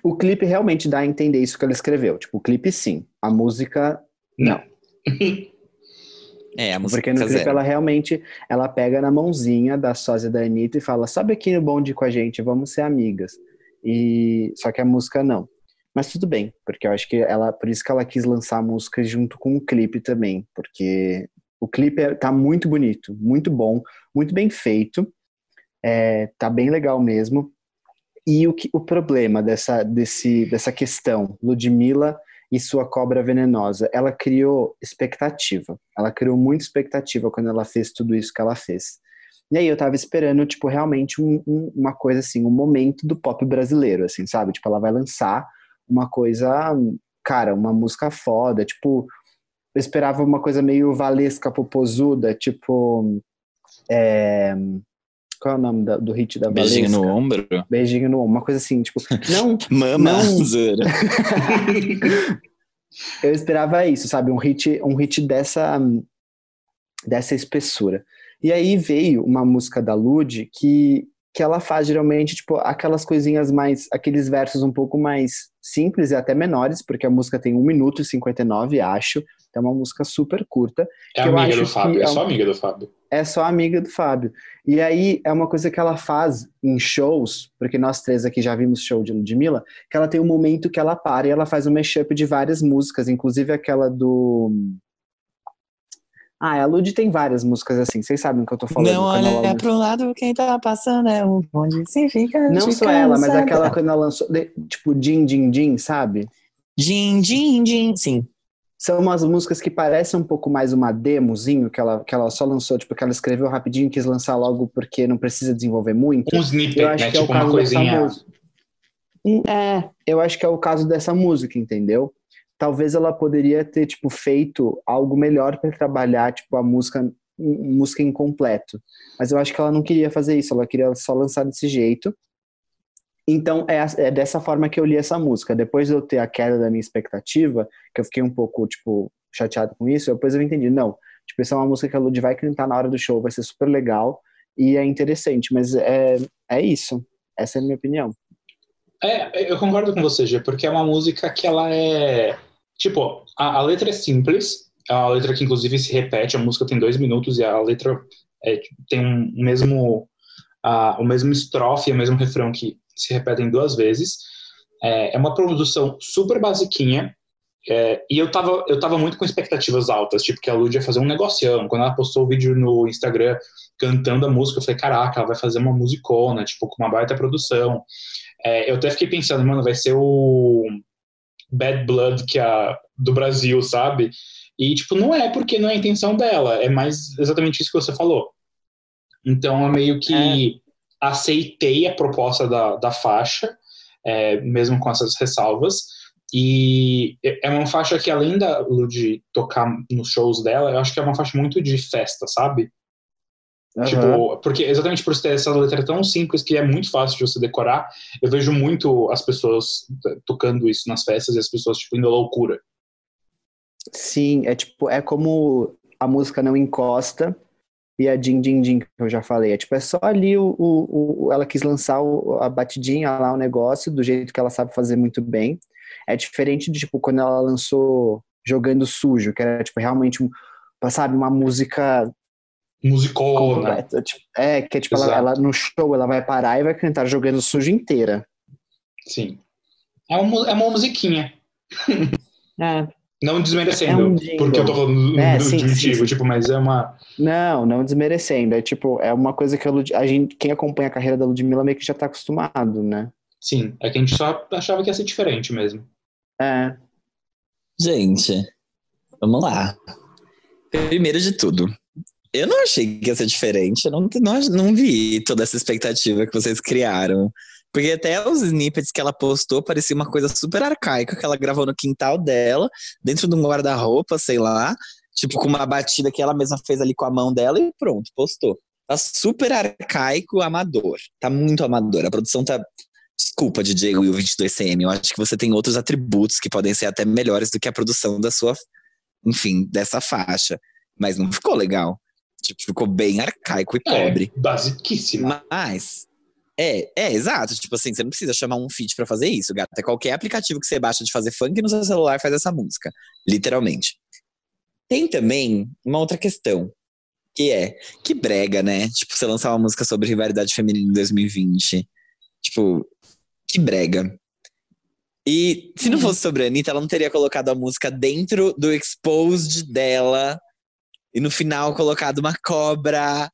S4: o clipe realmente dá a entender isso que ela escreveu. Tipo, o clipe sim, a música não. [laughs]
S2: É, a música
S4: Porque no clipe zero. ela realmente ela pega na mãozinha da sósia da Anitta e fala: sobe aqui no bonde com a gente, vamos ser amigas. E só que a música não. Mas tudo bem, porque eu acho que ela, por isso que ela quis lançar a música junto com o clipe também, porque o clipe é, tá muito bonito, muito bom, muito bem feito, é, tá bem legal mesmo. E o, que, o problema dessa, desse, dessa questão, Ludmilla e sua cobra venenosa, ela criou expectativa. Ela criou muita expectativa quando ela fez tudo isso que ela fez. E aí eu tava esperando, tipo, realmente um, um, uma coisa assim, um momento do pop brasileiro, assim, sabe? Tipo, ela vai lançar uma coisa, cara, uma música foda, tipo, eu esperava uma coisa meio valesca popozuda, tipo, é, qual é o nome da, do hit da Valesca?
S2: Beijinho no ombro?
S4: Beijinho no ombro, uma coisa assim, tipo, não. [laughs]
S2: Mama,
S4: não. [laughs]
S2: eu
S4: esperava isso, sabe? Um hit, um hit dessa, dessa espessura. E aí veio uma música da Lud que, que ela faz geralmente, tipo, aquelas coisinhas mais, aqueles versos um pouco mais simples e até menores, porque a música tem 1 minuto e 59, acho. É uma música super curta.
S3: É amiga do Fábio, é, é só amiga do Fábio.
S4: É só amiga do Fábio. E aí é uma coisa que ela faz em shows, porque nós três aqui já vimos show de Ludmilla, que ela tem um momento que ela para e ela faz um mashup de várias músicas, inclusive aquela do. Ah, a Lud tem várias músicas assim, vocês sabem o que eu tô falando.
S2: Não olha é pro lado, quem tá passando é o onde se fica.
S4: Não só ela, mas aquela quando ela lançou, tipo, Din Din Din, sabe?
S2: Din Din Din, sim
S4: são umas músicas que parecem um pouco mais uma demozinho, que ela, que ela só lançou, tipo, que ela escreveu rapidinho, quis lançar logo porque não precisa desenvolver muito.
S3: Um snippet, eu acho né? que é tipo o caso uma coisinha...
S4: É, eu acho que é o caso dessa música, entendeu? Talvez ela poderia ter tipo feito algo melhor para trabalhar tipo a música música incompleto. Mas eu acho que ela não queria fazer isso, ela queria só lançar desse jeito. Então é, é dessa forma que eu li essa música. Depois de eu ter a queda da minha expectativa, que eu fiquei um pouco tipo chateado com isso, depois eu entendi, não, tipo, essa é uma música que a Lud vai cantar na hora do show, vai ser super legal e é interessante, mas é, é isso. Essa é a minha opinião.
S3: É, eu concordo com você, Gê, porque é uma música que ela é. Tipo, a, a, letra é simples, uma letra que inclusive se repete, a música tem dois minutos e a letra é, tem um mesmo. A, o mesmo estrofe o mesmo refrão que se repetem duas vezes. É, é uma produção super basiquinha, é, e eu tava, eu tava muito com expectativas altas, tipo, que a Lud ia fazer um negocião. Quando ela postou o vídeo no Instagram cantando a música, eu falei, caraca, ela vai fazer uma musicona, tipo, com uma baita produção. É, eu até fiquei pensando, mano, vai ser o Bad Blood que a, do Brasil, sabe? E, tipo, não é porque não é a intenção dela, é mais exatamente isso que você falou. Então, eu meio que é. aceitei a proposta da, da faixa, é, mesmo com essas ressalvas, e é uma faixa que, além da Lud tocar nos shows dela, eu acho que é uma faixa muito de festa, sabe? Uhum. Tipo, porque exatamente por ter essa letra tão simples que é muito fácil de você decorar, eu vejo muito as pessoas tocando isso nas festas e as pessoas, tipo, indo à loucura.
S4: Sim, é tipo, é como a música não encosta e a Din Din Din, que eu já falei. É tipo, é só ali o, o, o ela quis lançar o, a batidinha lá, o negócio, do jeito que ela sabe fazer muito bem. É diferente de, tipo, quando ela lançou Jogando Sujo, que era, tipo, realmente, um, sabe, uma música
S3: musicona.
S4: Tipo, é, que é tipo, ela, ela, no show ela vai parar e vai cantar jogando sujo inteira.
S3: Sim. É uma, é uma musiquinha.
S4: É.
S3: Não desmerecendo, é um porque eu tô falando é, do, sim, sim, sim. tipo, mas é uma.
S4: Não, não desmerecendo. É tipo, é uma coisa que a, Lud... a gente, quem acompanha a carreira da Ludmilla meio que já tá acostumado, né?
S3: Sim, é que a gente só achava que ia ser diferente mesmo.
S4: É.
S2: Gente, vamos lá. Primeiro de tudo, eu não achei que ia ser diferente. Eu não, não, não vi toda essa expectativa que vocês criaram. Porque até os snippets que ela postou parecia uma coisa super arcaica que ela gravou no quintal dela, dentro de um guarda-roupa, sei lá. Tipo, com uma batida que ela mesma fez ali com a mão dela e pronto, postou. Tá super arcaico, amador. Tá muito amador. A produção tá. Desculpa, DJ Will 22CM. Eu acho que você tem outros atributos que podem ser até melhores do que a produção da sua. Enfim, dessa faixa. Mas não ficou legal. Tipo, ficou bem arcaico e é, pobre.
S3: Basiquíssima.
S2: Mas. É, é, exato. Tipo assim, você não precisa chamar um feat para fazer isso, gata. Qualquer aplicativo que você baixa de fazer funk no seu celular faz essa música. Literalmente. Tem também uma outra questão. Que é, que brega, né? Tipo, você lançar uma música sobre rivalidade feminina em 2020. Tipo, que brega. E se não uhum. fosse sobre a Anitta, ela não teria colocado a música dentro do exposed dela e no final colocado uma cobra.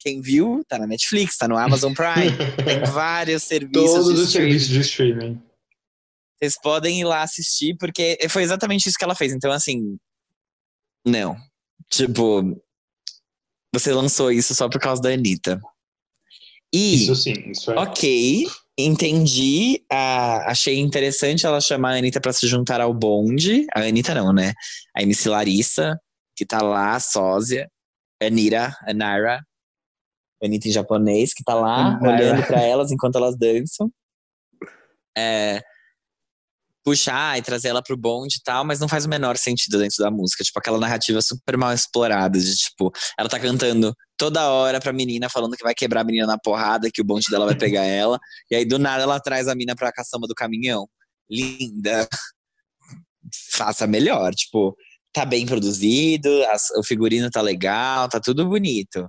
S2: Quem viu, tá na Netflix, tá no Amazon Prime, [laughs] tem vários serviços.
S3: Todos os serviços de streaming.
S2: Vocês podem ir lá assistir, porque foi exatamente isso que ela fez. Então, assim. Não. Tipo. Você lançou isso só por causa da Anitta.
S3: E, isso sim, isso é.
S2: Ok, entendi. Ah, achei interessante ela chamar a Anitta pra se juntar ao bonde. A Anitta não, né? A MC Larissa que tá lá, sósia, Anira, Anara, Anitta em japonês, que tá lá Anara. olhando para elas enquanto elas dançam. É, puxar e trazer ela pro bonde e tal, mas não faz o menor sentido dentro da música. Tipo, aquela narrativa super mal explorada, de tipo, ela tá cantando toda hora pra menina, falando que vai quebrar a menina na porrada, que o bonde dela vai pegar [laughs] ela, e aí do nada ela traz a menina pra caçamba do caminhão. Linda. Faça melhor, tipo, tá bem produzido, as, o figurino tá legal, tá tudo bonito.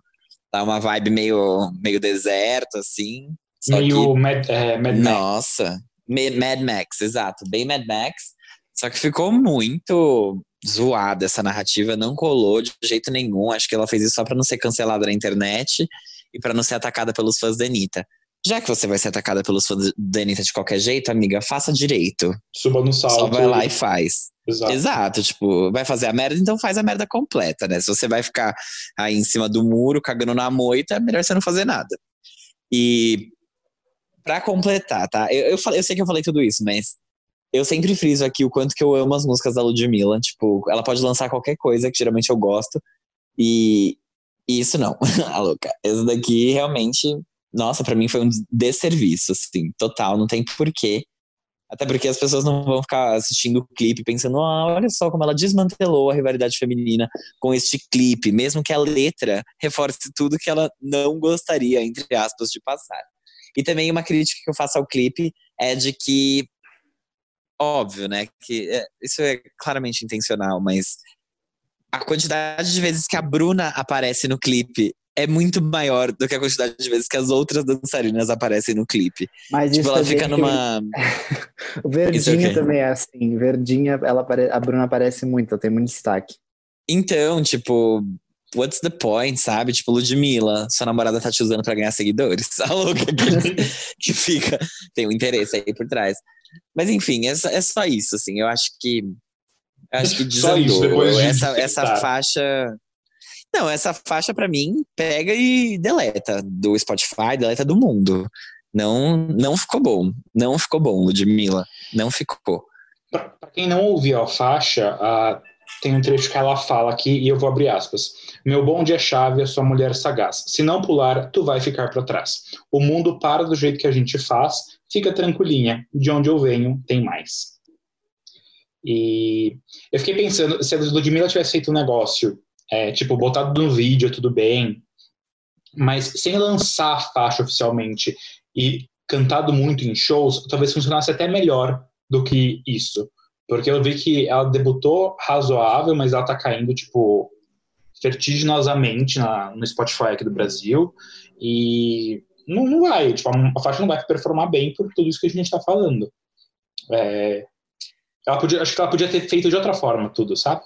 S2: Tá uma vibe meio, meio deserto, assim.
S3: meio que, Mad, é, Mad
S2: Max. Nossa, Mad Max, exato, bem Mad Max. Só que ficou muito zoada essa narrativa, não colou de jeito nenhum. Acho que ela fez isso só pra não ser cancelada na internet e para não ser atacada pelos fãs da Anitta. Já que você vai ser atacada pelos fãs da Anitta de qualquer jeito, amiga, faça direito.
S3: Suba no salto.
S2: Só vai lá e faz. Exato. Exato, tipo, vai fazer a merda, então faz a merda completa, né? Se você vai ficar aí em cima do muro, cagando na moita, é melhor você não fazer nada. E para completar, tá? Eu, eu, falei, eu sei que eu falei tudo isso, mas eu sempre friso aqui o quanto que eu amo as músicas da Ludmilla. Tipo, ela pode lançar qualquer coisa, que geralmente eu gosto. E, e isso não, [laughs] a louca. Essa daqui realmente, nossa, para mim foi um desserviço, assim, total. Não tem porquê. Até porque as pessoas não vão ficar assistindo o clipe pensando, ah, olha só como ela desmantelou a rivalidade feminina com este clipe, mesmo que a letra reforce tudo que ela não gostaria, entre aspas, de passar. E também uma crítica que eu faço ao clipe é de que, óbvio, né, que é, isso é claramente intencional, mas a quantidade de vezes que a Bruna aparece no clipe é muito maior do que a quantidade de vezes que as outras dançarinas aparecem no clipe.
S4: Mas
S2: tipo,
S4: isso
S2: ela
S4: também
S2: fica numa. [laughs]
S4: O Verdinha
S2: Isso é
S4: também é assim. Verdinha, ela apare... a Bruna aparece muito, ela tem muito destaque.
S2: Então, tipo, what's the point, sabe? Tipo, Ludmilla, sua namorada tá te usando pra ganhar seguidores. [laughs] A louca que, [laughs] que fica. Tem um interesse aí por trás. Mas enfim, é só, é só isso, assim. Eu acho que. Eu acho que
S3: Só isso,
S2: desandou.
S3: depois de
S2: essa, essa faixa. Não, essa faixa pra mim pega e deleta do Spotify, deleta do mundo. Não, não ficou bom. Não ficou bom, Ludmilla. Não ficou.
S3: Pra quem não ouviu a faixa, ah, tem um trecho que ela fala aqui, e eu vou abrir aspas. Meu bonde é chave, a sua mulher sagaz. Se não pular, tu vai ficar para trás. O mundo para do jeito que a gente faz, fica tranquilinha. De onde eu venho, tem mais. E eu fiquei pensando, se a Ludmilla tivesse feito um negócio, é, tipo, botado no vídeo, tudo bem, mas sem lançar a faixa oficialmente e cantado muito em shows, talvez funcionasse até melhor do que isso. Porque eu vi que ela debutou razoável, mas ela tá caindo, tipo, vertiginosamente na, no Spotify aqui do Brasil. E não, não vai, tipo, a, a faixa não vai performar bem por tudo isso que a gente tá falando. É, ela podia, acho que ela podia ter feito de outra forma tudo, sabe?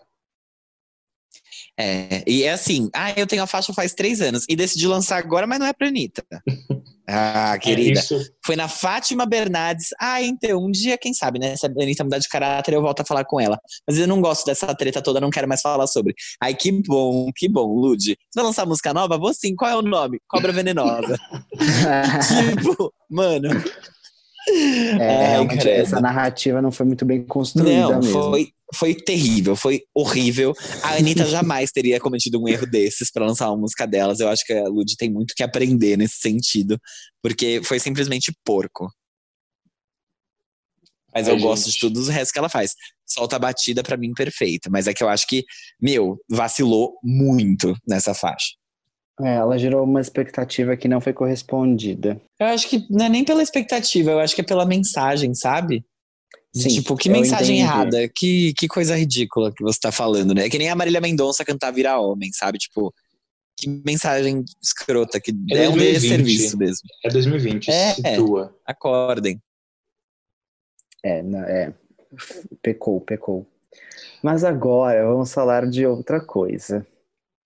S2: É, e é assim, ah, eu tenho a faixa faz três anos e decidi lançar agora, mas não é pra Anitta. [laughs] Ah, querida.
S3: É,
S2: Foi na Fátima Bernardes. Ah, então, um dia, quem sabe, né? Se a Anitta mudar de caráter, eu volto a falar com ela. Mas eu não gosto dessa treta toda, não quero mais falar sobre. Ai, que bom, que bom, Lud. Você vai lançar música nova? Vou sim. Qual é o nome? Cobra Venenosa. [laughs] [laughs] tipo, mano.
S4: É, realmente, essa narrativa não foi muito bem construída
S2: Não,
S4: mesmo.
S2: foi, foi terrível, foi horrível. A Anitta [laughs] jamais teria cometido um erro desses pra lançar uma música delas. Eu acho que a Lud tem muito que aprender nesse sentido, porque foi simplesmente porco. Mas
S3: Ai,
S2: eu gosto de tudo o resto que ela faz. Solta a batida pra mim perfeita, mas é que eu acho que, meu, vacilou muito nessa faixa.
S4: É, ela gerou uma expectativa que não foi correspondida.
S2: Eu acho que não é nem pela expectativa, eu acho que é pela mensagem, sabe?
S4: Sim,
S2: tipo, que mensagem
S4: entendi.
S2: errada, que, que coisa ridícula que você tá falando, né? É que nem a Marília Mendonça cantar Virar Homem, sabe? Tipo, que mensagem escrota, que
S3: É
S2: é, um
S3: 2020.
S2: desserviço mesmo.
S3: é 2020,
S2: É.
S3: situa.
S2: Acordem.
S4: É, não- é, pecou, pecou. Mas agora vamos falar de outra coisa.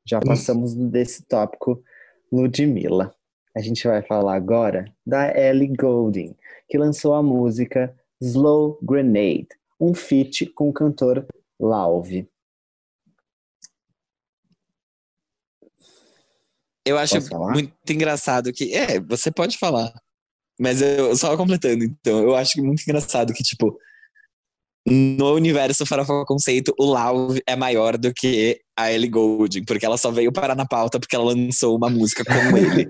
S4: Já passamos desse tópico Ludmilla. A gente vai falar agora da Ellie Goulding, que lançou a música Slow Grenade, um feat com o cantor Lauve.
S2: Eu acho muito engraçado que. É, você pode falar. Mas eu só completando, então, eu acho muito engraçado que, tipo, no universo Farofa Conceito, o Lau é maior do que a Ellie Goulding, porque ela só veio parar na pauta porque ela lançou uma música com [laughs] ele.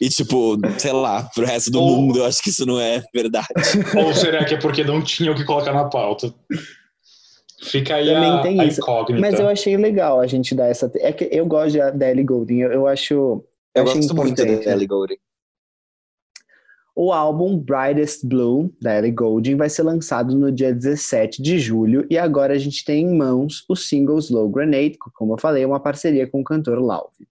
S2: E, tipo, sei lá, pro resto do
S3: Ou-
S2: mundo, eu acho que isso não é verdade. [laughs]
S3: Ou será que é porque não tinha o que colocar na pauta? Fica aí
S4: Também
S3: a,
S4: tem
S3: a
S4: isso.
S3: incógnita.
S4: Mas eu achei legal a gente dar essa. É que eu gosto de- da Ellie Goulding, eu, eu acho.
S2: Eu
S4: acho
S2: gosto muito da Ellie Goulding.
S4: O álbum Brightest Blue, da Ellie Goulding, vai ser lançado no dia 17 de julho e agora a gente tem em mãos o single Slow Grenade, como eu falei, é uma parceria com o cantor Lauve.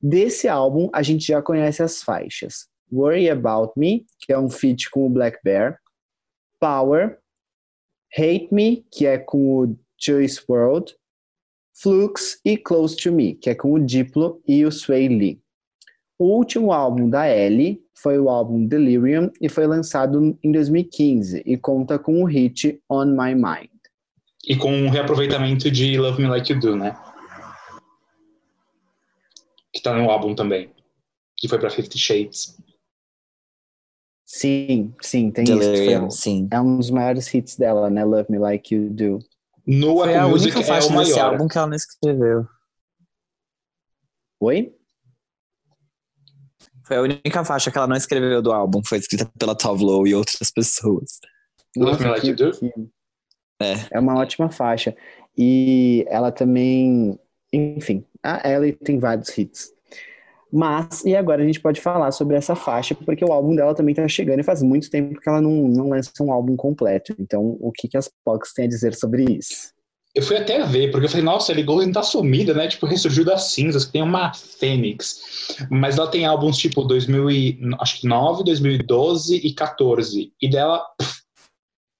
S4: Desse álbum, a gente já conhece as faixas Worry About Me, que é um feat com o Black Bear, Power, Hate Me, que é com o Juice World, Flux e Close to Me, que é com o Diplo e o Sway Lee. O último álbum da Ellie foi o álbum Delirium e foi lançado em 2015 e conta com o hit On My Mind.
S3: E com um reaproveitamento de Love Me Like You Do, né? Que tá no álbum também. Que foi pra Fifty Shades.
S4: Sim, sim, tem isso.
S2: Delirium,
S4: Foi-
S2: sim.
S4: é um dos maiores hits dela, né? Love Me Like You Do.
S3: No
S2: Foi a
S3: Music
S2: única
S3: é
S2: faixa
S3: o
S2: desse
S3: maior.
S2: álbum que ela não escreveu.
S4: Oi?
S2: Foi a única faixa que ela não escreveu do álbum. Foi escrita pela Tove Lo e outras pessoas.
S3: Like
S4: que- que-
S2: É.
S4: É uma ótima faixa. E ela também. Enfim, a Ellie tem vários hits. Mas, e agora a gente pode falar sobre essa faixa, porque o álbum dela também tá chegando e faz muito tempo que ela não, não lança um álbum completo. Então, o que, que as Pox têm a dizer sobre isso?
S3: Eu fui até ver, porque eu falei, nossa, Ellie Goulding tá sumida, né? Tipo, ressurgiu das cinzas, que tem uma fênix. Mas ela tem álbuns tipo 2009, 2012 e 14. E dela. pff,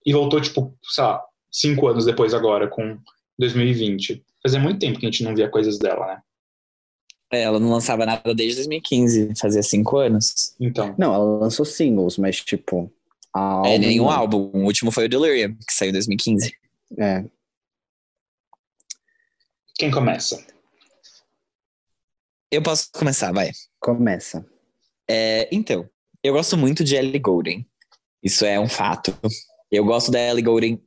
S3: e voltou, tipo, sei lá, cinco anos depois agora, com 2020. Fazia muito tempo que a gente não via coisas dela, né?
S2: É, ela não lançava nada desde 2015, fazia cinco anos.
S3: Então.
S4: Não, ela lançou singles, mas tipo. Álbum,
S2: é, nenhum álbum. O último foi o Delirium, que saiu em 2015.
S4: É,
S3: Quem começa?
S2: Eu posso começar, vai.
S4: começa.
S2: É, então, eu gosto muito de Ellie Goulding. Isso é um fato. Eu gosto da Ellie Goulding.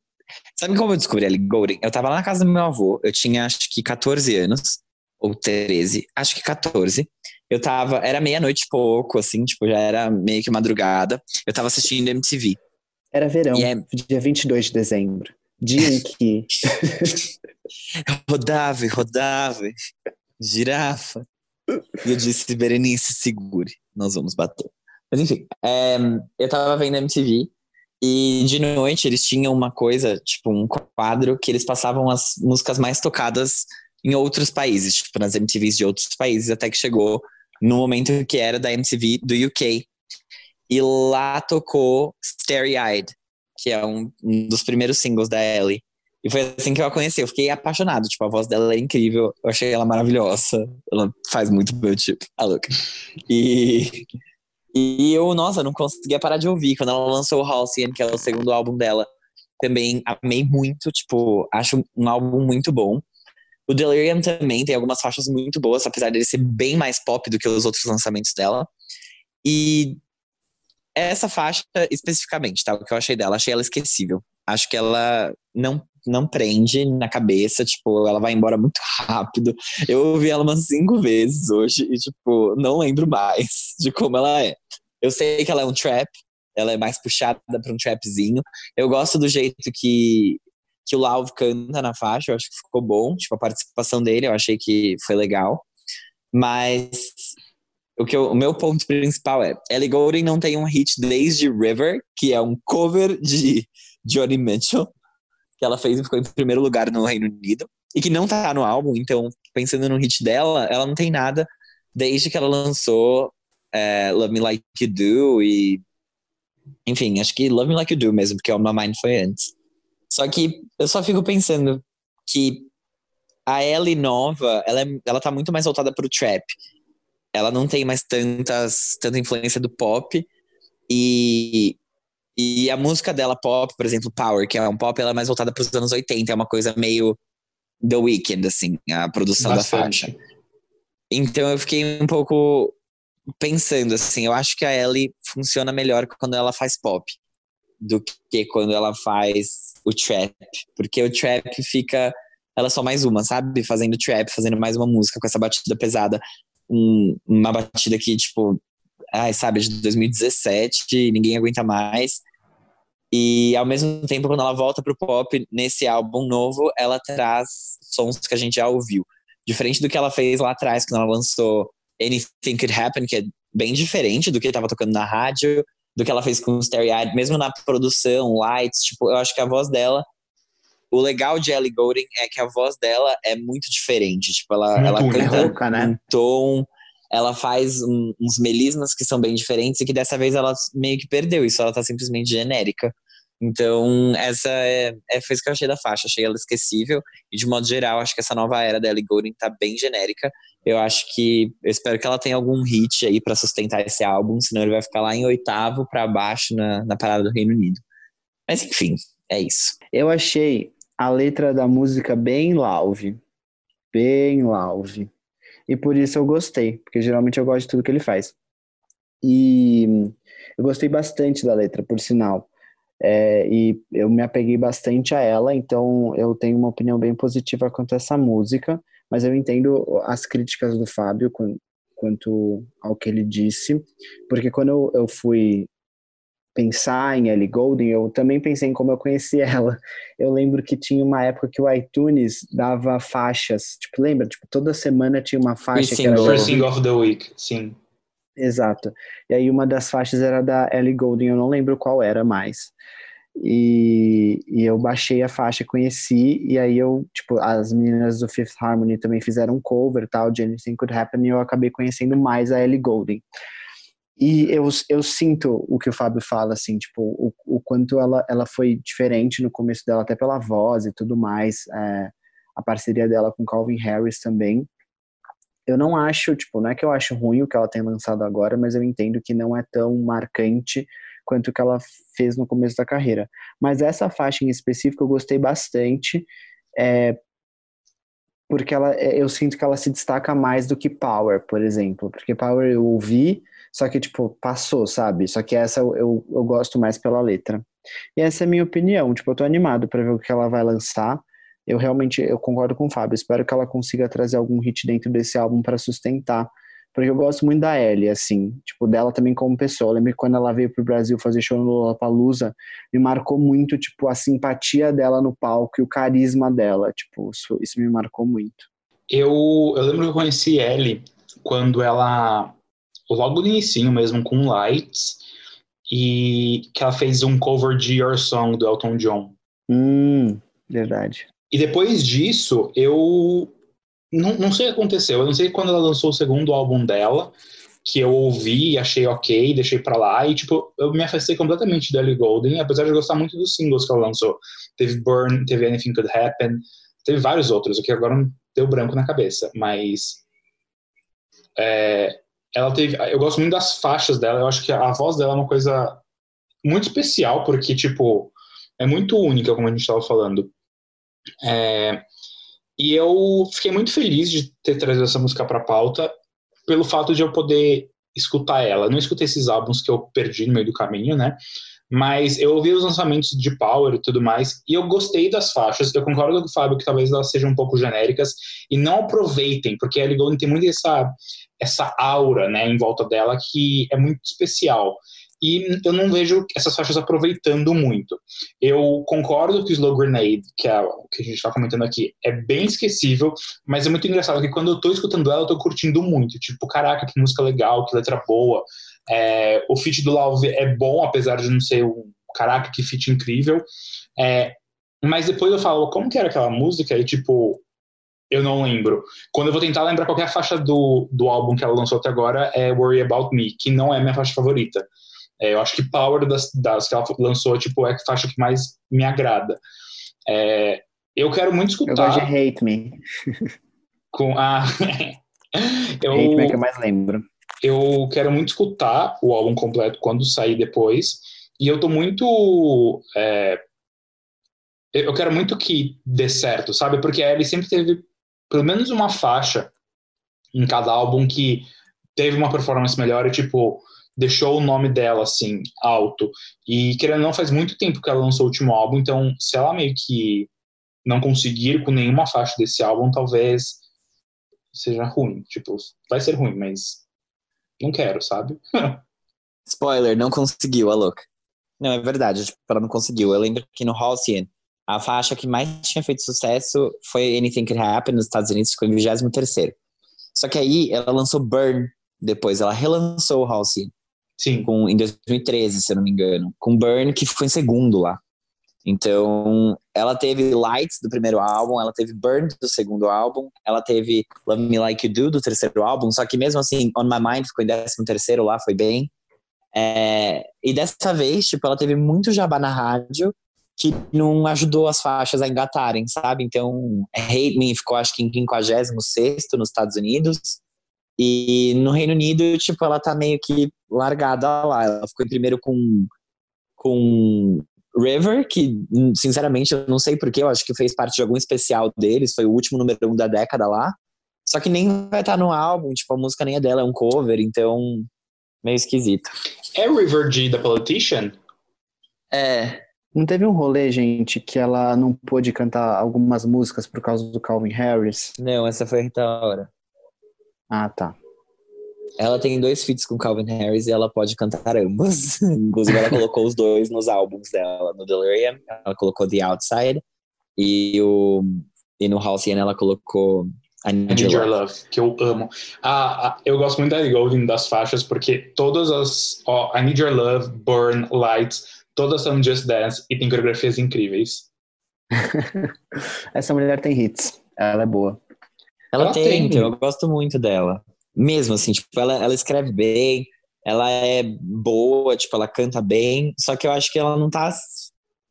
S2: Sabe como eu descobri a Ellie Goulding? Eu tava lá na casa do meu avô, eu tinha acho que 14 anos, ou 13, acho que 14. Eu tava, era meia-noite e pouco, assim, tipo, já era meio que madrugada. Eu tava assistindo MTV.
S4: Era verão,
S2: E é-
S4: dia 22 de dezembro. Dia [laughs] em que.
S2: Rodava rodava, girafa. E eu disse, Berenice, segure, nós vamos bater. Mas enfim, é, eu tava vendo MTV e de noite eles tinham uma coisa, tipo um quadro que eles passavam as músicas mais tocadas em outros países, tipo nas MTVs de outros países, até que chegou no momento que era da MTV do UK. E lá tocou Starry Eyed, que é um, um dos primeiros singles da Ellie. E foi assim que eu a conheci. Eu fiquei apaixonado. Tipo, a voz dela é incrível. Eu achei ela maravilhosa. Ela faz muito meu tipo. A louca. E, e eu, nossa, não conseguia parar de ouvir. Quando ela lançou o Halcyon, que é o segundo álbum dela, também amei muito. Tipo, acho um álbum muito bom. O Delirium também tem algumas faixas muito boas, apesar dele ser bem mais pop do que os outros lançamentos dela. E essa faixa especificamente, tá? O que eu achei dela, achei ela esquecível. Acho que ela não não prende na cabeça, tipo, ela vai embora muito [laughs] rápido. Eu ouvi ela umas cinco vezes hoje e, tipo, não lembro mais de como ela é. Eu sei que ela é um trap, ela é mais puxada para um trapzinho. Eu gosto do jeito que, que o Lauv canta na faixa, eu acho que ficou bom. Tipo, a participação dele, eu achei que foi legal. Mas o, que eu- o meu ponto principal é: Ellie Goulding não tem um hit desde River, que é um cover de Johnny Mitchell, que ela fez e ficou em primeiro lugar no Reino Unido, e que não tá no álbum, então, pensando no hit dela, ela não tem nada desde que ela lançou é, Love Me Like You Do e. Enfim, acho que Love Me Like You Do mesmo, porque o My Mind foi antes. Só que eu só fico pensando que a Ellie nova, ela, é, ela tá muito mais voltada pro trap. Ela não tem mais tantas, tanta influência do pop. E, e a música dela pop, por exemplo, Power, que é um pop, ela é mais voltada pros anos 80. É uma coisa meio The Weeknd, assim, a produção da faixa.
S3: Bastante.
S2: Então eu fiquei um pouco pensando assim, eu acho que a Ellie funciona melhor quando ela faz pop do que quando ela faz o trap, porque o trap fica ela é só mais uma, sabe? Fazendo trap, fazendo mais uma música com essa batida pesada, um- uma batida que tipo, ai, sabe, é de 2017, ninguém aguenta mais. E ao mesmo tempo, quando ela volta pro pop, nesse álbum novo, ela traz sons que a gente já ouviu. Diferente do que ela fez lá atrás, quando ela lançou Anything Could Happen, que é bem diferente do que estava tocando na rádio, do que ela fez com o Eyed, mesmo na produção, lights, tipo, eu acho que a voz dela, o legal de Ellie Goulding é que a voz dela é muito diferente, tipo, ela, ela canta
S4: Rouca, né?
S2: um tom, ela faz um- uns melismas que são bem diferentes e que dessa vez ela meio que perdeu isso, ela tá simplesmente genérica. Então, essa é, é foi isso que eu achei da faixa, achei ela esquecível e de modo geral, acho que essa nova era da Ellie Goulding tá bem genérica. Eu acho que eu espero que ela tenha algum hit aí pra sustentar esse álbum, senão ele vai ficar lá em oitavo pra baixo na, na parada do Reino Unido. Mas enfim, é isso.
S4: Eu achei a letra da música bem lauve. Bem lauve. E por isso eu gostei, porque geralmente eu gosto de tudo que ele faz. E Eu gostei bastante da letra, por sinal. É, e eu me apeguei bastante a ela, então eu tenho uma opinião bem positiva quanto a essa música, mas eu entendo as críticas do Fábio quanto ao que ele disse, porque quando eu, eu fui pensar em Ellie Goulding, eu também pensei em como eu conheci [laughs] ela. Eu lembro que tinha uma época que o iTunes dava faixas, tipo, lembra? Tipo, toda semana tinha uma faixa
S3: que era... First Thing of the Week, sim.
S4: Exato. E aí uma das faixas era da Ellie Goulding, eu não lembro qual era mais. E, e eu baixei a faixa, conheci, e aí eu, tipo, as meninas do Fifth Harmony também fizeram um cover, tal, de Anything Could Happen, e eu acabei conhecendo mais a Ellie Goulding. E eu, eu sinto o que o Fábio fala, assim, tipo, o, o quanto ela, ela foi diferente no começo dela, até pela voz e tudo mais, é, a parceria dela com Calvin Harris também. Eu não acho, tipo, não é que eu acho ruim o que ela tem lançado agora, mas eu entendo que não é tão marcante quanto o que ela fez no começo da carreira. Mas essa faixa em específico eu gostei bastante, é, porque ela, é, eu sinto que ela se destaca mais do que Power, por exemplo. Porque Power eu ouvi, só que, tipo, passou, sabe? Só que essa eu, eu, gosto mais pela letra. E essa é a minha opinião. Tipo, eu tô animado para ver o que ela vai lançar. Eu realmente, eu concordo com o Fábio. Espero que ela consiga trazer algum hit dentro desse álbum para sustentar. Porque eu gosto muito da Ellie, assim. Tipo, dela também como pessoa. Eu lembro que quando ela veio pro Brasil fazer show no Lollapalooza, me marcou muito, tipo, a simpatia dela no palco e o carisma dela. Tipo, isso, isso me marcou muito.
S3: Eu, eu lembro que eu conheci Ellie quando ela logo no início mesmo, com Lights, e que ela fez um cover de Your Song, do Elton John.
S4: Hum, verdade.
S3: E depois disso, eu não, não sei o que aconteceu. Eu não sei quando ela lançou o segundo álbum dela, que eu ouvi e achei ok, deixei pra lá, e tipo, eu me afastei completamente da Ellie Golden, apesar de gostar muito dos singles que ela lançou. Teve Burn, teve Anything Could Happen, teve vários outros, o que agora não deu branco na cabeça, mas é, ela teve. Eu gosto muito das faixas dela. Eu acho que a voz dela é uma coisa muito especial, porque, tipo, é muito única, como a gente estava falando. É, e eu fiquei muito feliz de ter trazido essa música para pauta, pelo fato de eu poder escutar ela. Eu não escutei esses álbuns que eu perdi no meio do caminho, né? Mas eu ouvi os lançamentos de Power e tudo mais, e eu gostei das faixas. Eu concordo com o Fábio que talvez elas sejam um pouco genéricas e não aproveitem, porque a Ellie tem muito essa, essa aura né, em volta dela que é muito especial. E eu não vejo essas faixas aproveitando muito. Eu concordo que o Slow Grenade, que é o que a gente está comentando aqui, é bem esquecível, mas é muito engraçado que quando eu estou escutando ela, eu estou curtindo muito. Tipo, caraca, que música legal, que letra boa. É, o feat do Love é bom, apesar de não ser um caraca, que feat incrível. É, mas depois eu falo, como que era aquela música? E tipo, eu não lembro. Quando eu vou tentar lembrar qualquer faixa do, do álbum que ela lançou até agora, é Worry About Me, que não é minha faixa favorita. É, eu acho que Power das, das que ela lançou, tipo, é a faixa que mais me agrada. É, eu quero muito escutar.
S4: Eu gosto de Hate Me.
S3: Com a. [laughs]
S4: eu, Hate Me é que eu mais lembro.
S3: Eu quero muito escutar o álbum completo quando sair depois. E eu tô muito. É, eu quero muito que dê certo, sabe? Porque ele sempre teve pelo menos uma faixa em cada álbum que teve uma performance melhor e, tipo, deixou o nome dela, assim, alto. E, querendo ou não, faz muito tempo que ela lançou o último álbum, então, se ela meio que não conseguir com nenhuma faixa desse álbum, talvez seja ruim. Tipo, vai ser ruim, mas não quero, sabe? [laughs]
S2: Spoiler, não conseguiu, a louca. Não, é verdade, tipo, ela não conseguiu. Eu lembro que no Halcyon, a faixa que mais tinha feito sucesso foi Anything Can Happen nos Estados Unidos, ficou em 23 Só que aí ela lançou Burn depois, ela relançou o Halcyon.
S3: Sim.
S2: Com, em 2013, se eu não me engano. Com Burn, que ficou em segundo lá. Então, ela teve Lights do primeiro álbum, ela teve Burn do segundo álbum, ela teve Love Me Like You Do do terceiro álbum, só que mesmo assim, On My Mind ficou em décimo terceiro lá, foi bem. É, e dessa vez, tipo, ela teve muito jabá na rádio que não ajudou as faixas a engatarem, sabe? Então, Hate Me ficou acho que em 56 nos Estados Unidos. E no Reino Unido, tipo, ela tá meio que largada lá. Ela ficou em primeiro com, com River, que sinceramente eu não sei porquê, eu acho que fez parte de algum especial deles, foi o último número um da década lá. Só que nem vai estar tá no álbum, tipo, a música nem é dela, é um cover, então Meio esquisito.
S3: É River G da Politician?
S2: É.
S4: Não teve um rolê, gente, que ela não pôde cantar algumas músicas por causa do Calvin Harris?
S2: Não, essa foi a Rita Ora.
S4: Ah, tá.
S2: Ela tem dois feats com Calvin Harris e ela pode cantar ambos. [laughs] Inclusive, ela colocou os dois nos álbuns dela. No Delirium, ela colocou The Outside. E, o, e no Halcyon, ela colocou I Need,
S3: I Need
S2: Your
S3: Your
S2: Love.
S3: Love, que eu amo. Ah, ah, eu gosto muito da Ellie Goulding das faixas, porque todas as. Ó, I Need Your Love, Burn, Lights, todas são Just Dance e tem coreografias incríveis. [laughs]
S4: Essa mulher tem hits. Ela é boa.
S2: Ela,
S3: Ela
S2: tem,
S3: tem.
S2: então eu gosto muito dela. Mesmo assim, tipo, ela, ela escreve bem, ela é boa, tipo, ela canta bem, só que eu acho que ela não tá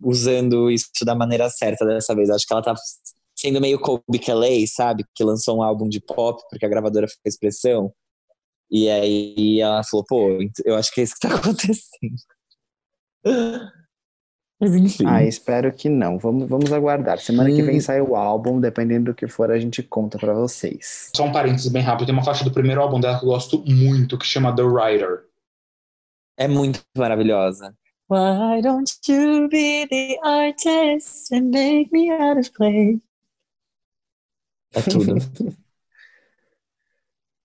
S2: usando isso da maneira certa dessa vez. Eu acho que ela tá sendo meio Kobe Kelly, sabe? Que lançou um álbum de pop porque a gravadora fez pressão. E aí ela falou, pô, eu acho que é isso que tá [laughs] acontecendo. Mas enfim.
S4: Ah, espero que não. Vamos, vamos aguardar. Semana que vem
S2: Hum.
S4: sai o álbum, dependendo do que for, a gente conta pra vocês.
S3: Só um parênteses bem rápido, tem uma faixa do primeiro álbum dela que eu gosto muito, que chama The Writer.
S2: É muito maravilhosa. Why don't you be the artist and make me out of clay? É tudo. [laughs]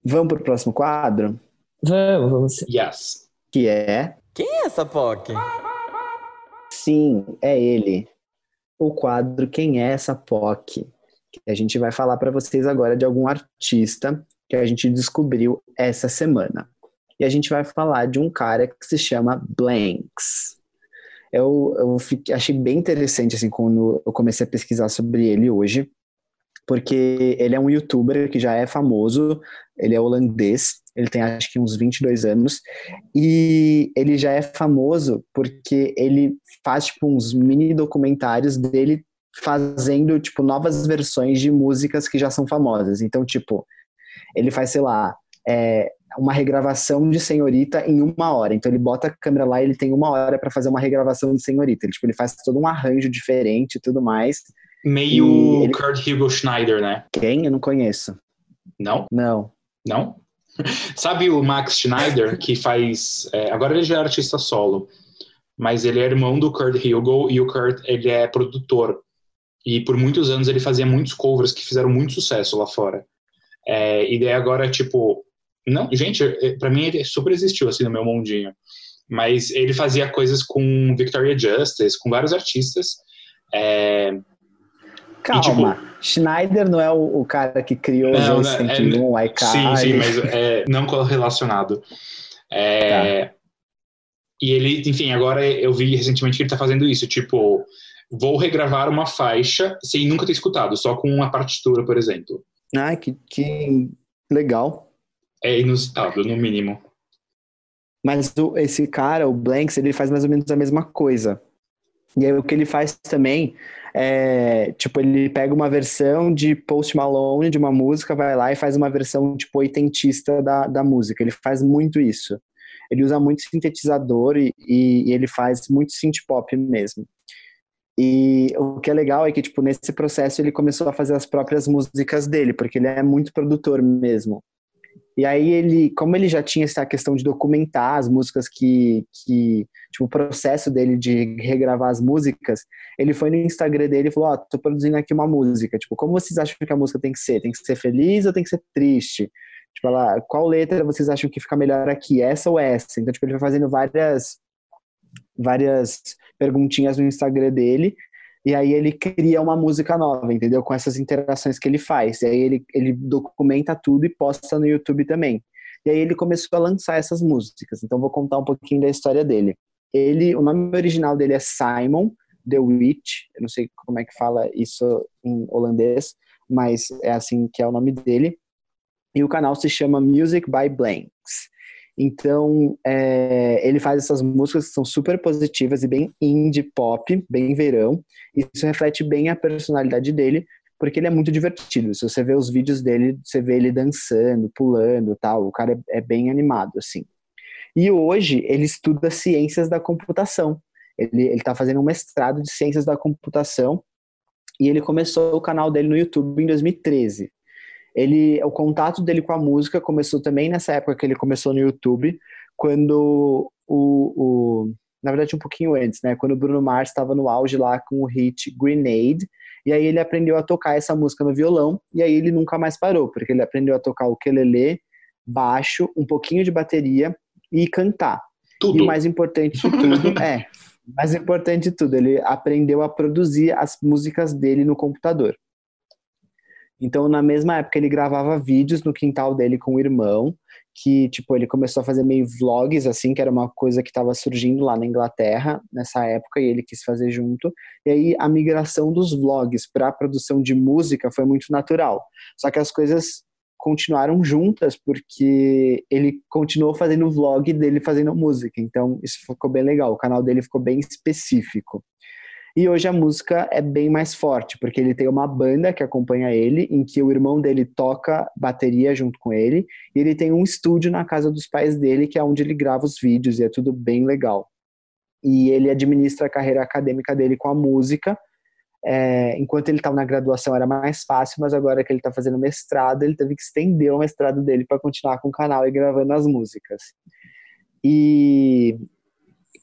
S4: Vamos pro próximo quadro,
S2: vamos, vamos.
S3: Yes.
S4: que é.
S5: Quem é essa POC?
S4: Sim, é ele. O quadro Quem é essa POC? A gente vai falar pra vocês agora de algum artista que a gente descobriu essa semana. E a gente vai falar de um cara que se chama Blanks. Eu, eu fiquei- achei bem interessante assim quando eu comecei a pesquisar sobre ele hoje, porque ele é um youtuber que já é famoso, ele é holandês, ele tem acho que uns 22 anos, e ele já é famoso porque ele faz tipo uns mini documentários dele fazendo tipo novas versões de músicas que já são famosas. Então, tipo, ele faz, sei lá, é, uma regravação de Senhorita em uma hora. Então ele bota a câmera lá e ele tem uma hora para fazer uma regravação de Senhorita. Ele, tipo, ele faz todo um arranjo diferente e tudo mais.
S3: Meio
S4: ele-
S3: Kurt Hugo Schneider, né?
S4: Quem? Eu não conheço.
S3: Não?
S4: Não.
S3: Não? Sabe o Max Schneider, que faz. é, agora ele já é artista solo, mas ele é irmão do Kurt Hugo e o Kurt ele é produtor. E por muitos anos ele fazia muitos covers que fizeram muito sucesso lá fora. É, e daí agora, tipo. Não, gente, é, pra mim ele super existiu assim no meu mundinho. Mas ele fazia coisas com Victoria Justice, com vários artistas. É,
S4: Calma. Schneider não é o, o cara que criou
S3: Não,
S4: o
S3: né,
S4: 101, o iCarly.
S3: Sim, sim, mas é, não correlacionado. É, E ele, enfim, agora eu vi recentemente que ele tá fazendo isso, tipo, vou regravar uma faixa sem nunca ter escutado, só com uma partitura, por exemplo.
S4: Ai, que, que legal.
S3: É inusitado, no mínimo.
S4: Mas o- esse cara, o Blanks, ele faz mais ou menos a mesma coisa. E aí o que ele faz também é, tipo, ele pega uma versão de Post Malone de uma música, vai lá e faz uma versão, tipo, oitentista da, da música. Ele faz muito isso. Ele usa muito sintetizador e, e, e ele faz muito synth pop mesmo. E o que é legal é que, tipo, nesse processo ele começou a fazer as próprias músicas dele, porque ele é muito produtor mesmo. E aí ele, como ele já tinha essa questão de documentar as músicas que, que tipo, o processo dele de regravar as músicas, ele foi no Instagram dele e falou, ó, oh, tô produzindo aqui uma música, tipo, como vocês acham que a música tem que ser? Tem que ser feliz ou tem que ser triste? Tipo, ela, qual letra vocês acham que fica melhor aqui, essa ou essa? Então, tipo, ele vai fazendo várias várias perguntinhas no Instagram dele, e aí ele cria uma música nova, entendeu? Com essas interações que ele faz. E aí ele, ele documenta tudo e posta no YouTube também. E aí ele começou a lançar essas músicas. Então vou contar um pouquinho da história dele. Ele, o nome original dele é Simon The Witch. Eu não sei como é que fala isso em holandês, mas é assim que é o nome dele. E o canal se chama Music by Blanks. Então, é, ele faz essas músicas que são super positivas e bem indie pop, bem verão. Isso reflete bem a personalidade dele, porque ele é muito divertido. Se você vê os vídeos dele, você vê ele dançando, pulando tal. O cara é, é bem animado, assim. E hoje ele estuda ciências da computação. Ele está fazendo um mestrado de ciências da computação e ele começou o canal dele no YouTube em 2013 ele o contato dele com a música começou também nessa época que ele começou no YouTube quando o, o na verdade um pouquinho antes, né? Quando o Bruno Mars estava no auge lá com o hit Grenade, e aí ele aprendeu a tocar essa música no violão, e aí ele nunca mais parou, porque ele aprendeu a tocar o ukulele, baixo, um pouquinho de bateria e cantar.
S3: Tudo.
S4: E o mais importante de tudo [laughs] é, mais importante de tudo, ele aprendeu a produzir as músicas dele no computador. Então, na mesma época, ele gravava vídeos no quintal dele com o irmão, que, tipo, ele começou a fazer meio vlogs, assim, que era uma coisa que estava surgindo lá na Inglaterra, nessa época, e ele quis fazer junto. E aí, a migração dos vlogs para a produção de música foi muito natural. Só que as coisas continuaram juntas, porque ele continuou fazendo vlog dele fazendo música. Então, isso ficou bem legal. O canal dele ficou bem específico. E hoje a música é bem mais forte, porque ele tem uma banda que acompanha ele, em que o irmão dele toca bateria junto com ele, e ele tem um estúdio na casa dos pais dele, que é onde ele grava os vídeos, e é tudo bem legal. E ele administra a carreira acadêmica dele com a música. É, enquanto ele estava na graduação era mais fácil, mas agora que ele está fazendo mestrado, ele teve que estender o mestrado dele para continuar com o canal e gravando as músicas. E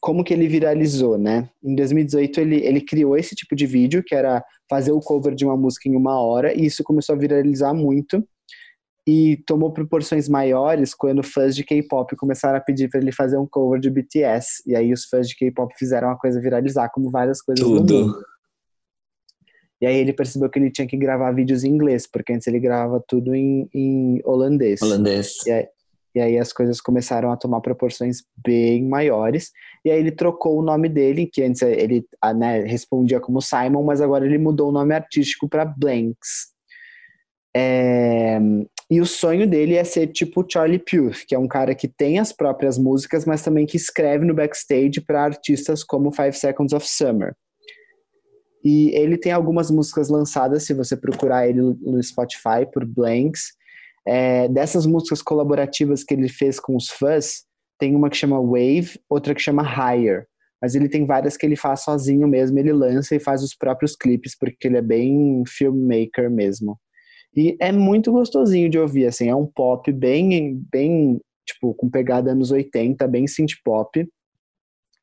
S4: como que ele viralizou, né? Em 2018 ele, ele criou esse tipo de vídeo, que era fazer o cover de uma música em uma hora, e isso começou a viralizar muito. E tomou proporções maiores quando fãs de K-pop começaram a pedir para ele fazer um cover de BTS. E aí os fãs de K-pop fizeram a coisa viralizar, como várias coisas
S2: Tudo.
S4: no mundo. E aí ele percebeu que ele tinha que gravar vídeos em inglês, porque antes ele gravava tudo em, em holandês.
S2: Holandês.
S4: E aí, e aí as coisas começaram a tomar proporções bem maiores. E aí ele trocou o nome dele, que antes ele ah, né, respondia como Simon, mas agora ele mudou o nome artístico para Blanks. É, E o sonho dele é ser tipo Charlie Puth, que é um cara que tem as próprias músicas, mas também que escreve no backstage para artistas como Five Seconds of Summer. E ele tem algumas músicas lançadas, se você procurar ele no Spotify por Blanks. É, dessas músicas colaborativas que ele fez com os fãs, tem uma que chama Wave, outra que chama Higher. Mas ele tem várias que ele faz sozinho mesmo, ele lança e faz os próprios clipes, porque ele é bem filmmaker mesmo. E é muito gostosinho de ouvir, assim, é um pop bem, bem, tipo, com pegada anos 80, bem synth pop.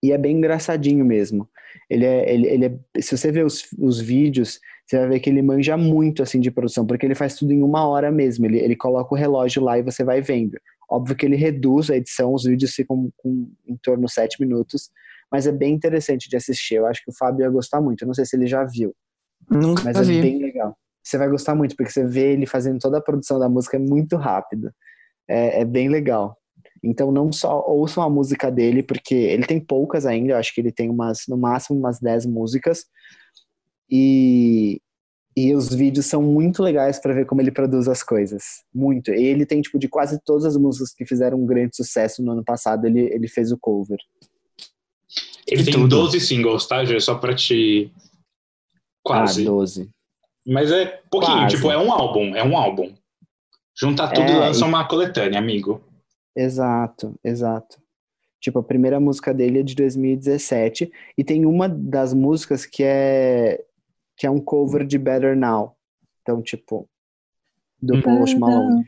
S4: E é bem engraçadinho mesmo. Ele é, ele, ele é, se você ver os, os vídeos, você vai ver que ele manja muito, assim, de produção, porque ele faz tudo em uma hora mesmo. Ele, ele coloca o relógio lá e você vai vendo. Óbvio que ele reduz a edição, os vídeos ficam com em torno de sete minutos, mas é bem interessante de assistir. Eu acho que o Fábio ia gostar muito. Eu não sei se ele já viu,
S2: Nunca
S4: mas é
S2: vi.
S4: bem legal. Você vai gostar muito, porque você vê ele fazendo toda a produção da música é muito rápido. É, é bem legal. Então não só ouçam a música dele, porque ele tem poucas ainda, eu acho que ele tem umas, no máximo umas 10 músicas. E, e os vídeos são muito legais para ver como ele produz as coisas. Muito. E ele tem, tipo, de quase todas as músicas que fizeram um grande sucesso no ano passado, ele, ele fez o cover.
S3: Ele
S2: E
S3: tem
S2: tudo.
S3: 12 singles, tá, Gê? Só pra te. Quase.
S4: Ah, 12.
S3: Mas é pouquinho,
S4: Quase.
S3: tipo, é um álbum, é um álbum. Junta tudo
S4: É,
S3: e lança uma coletânea, amigo.
S4: Exato, exato. Tipo, a primeira música dele é de 2017 e tem uma das músicas que é que é um cover de Better Now. Então, tipo, do Post Malone.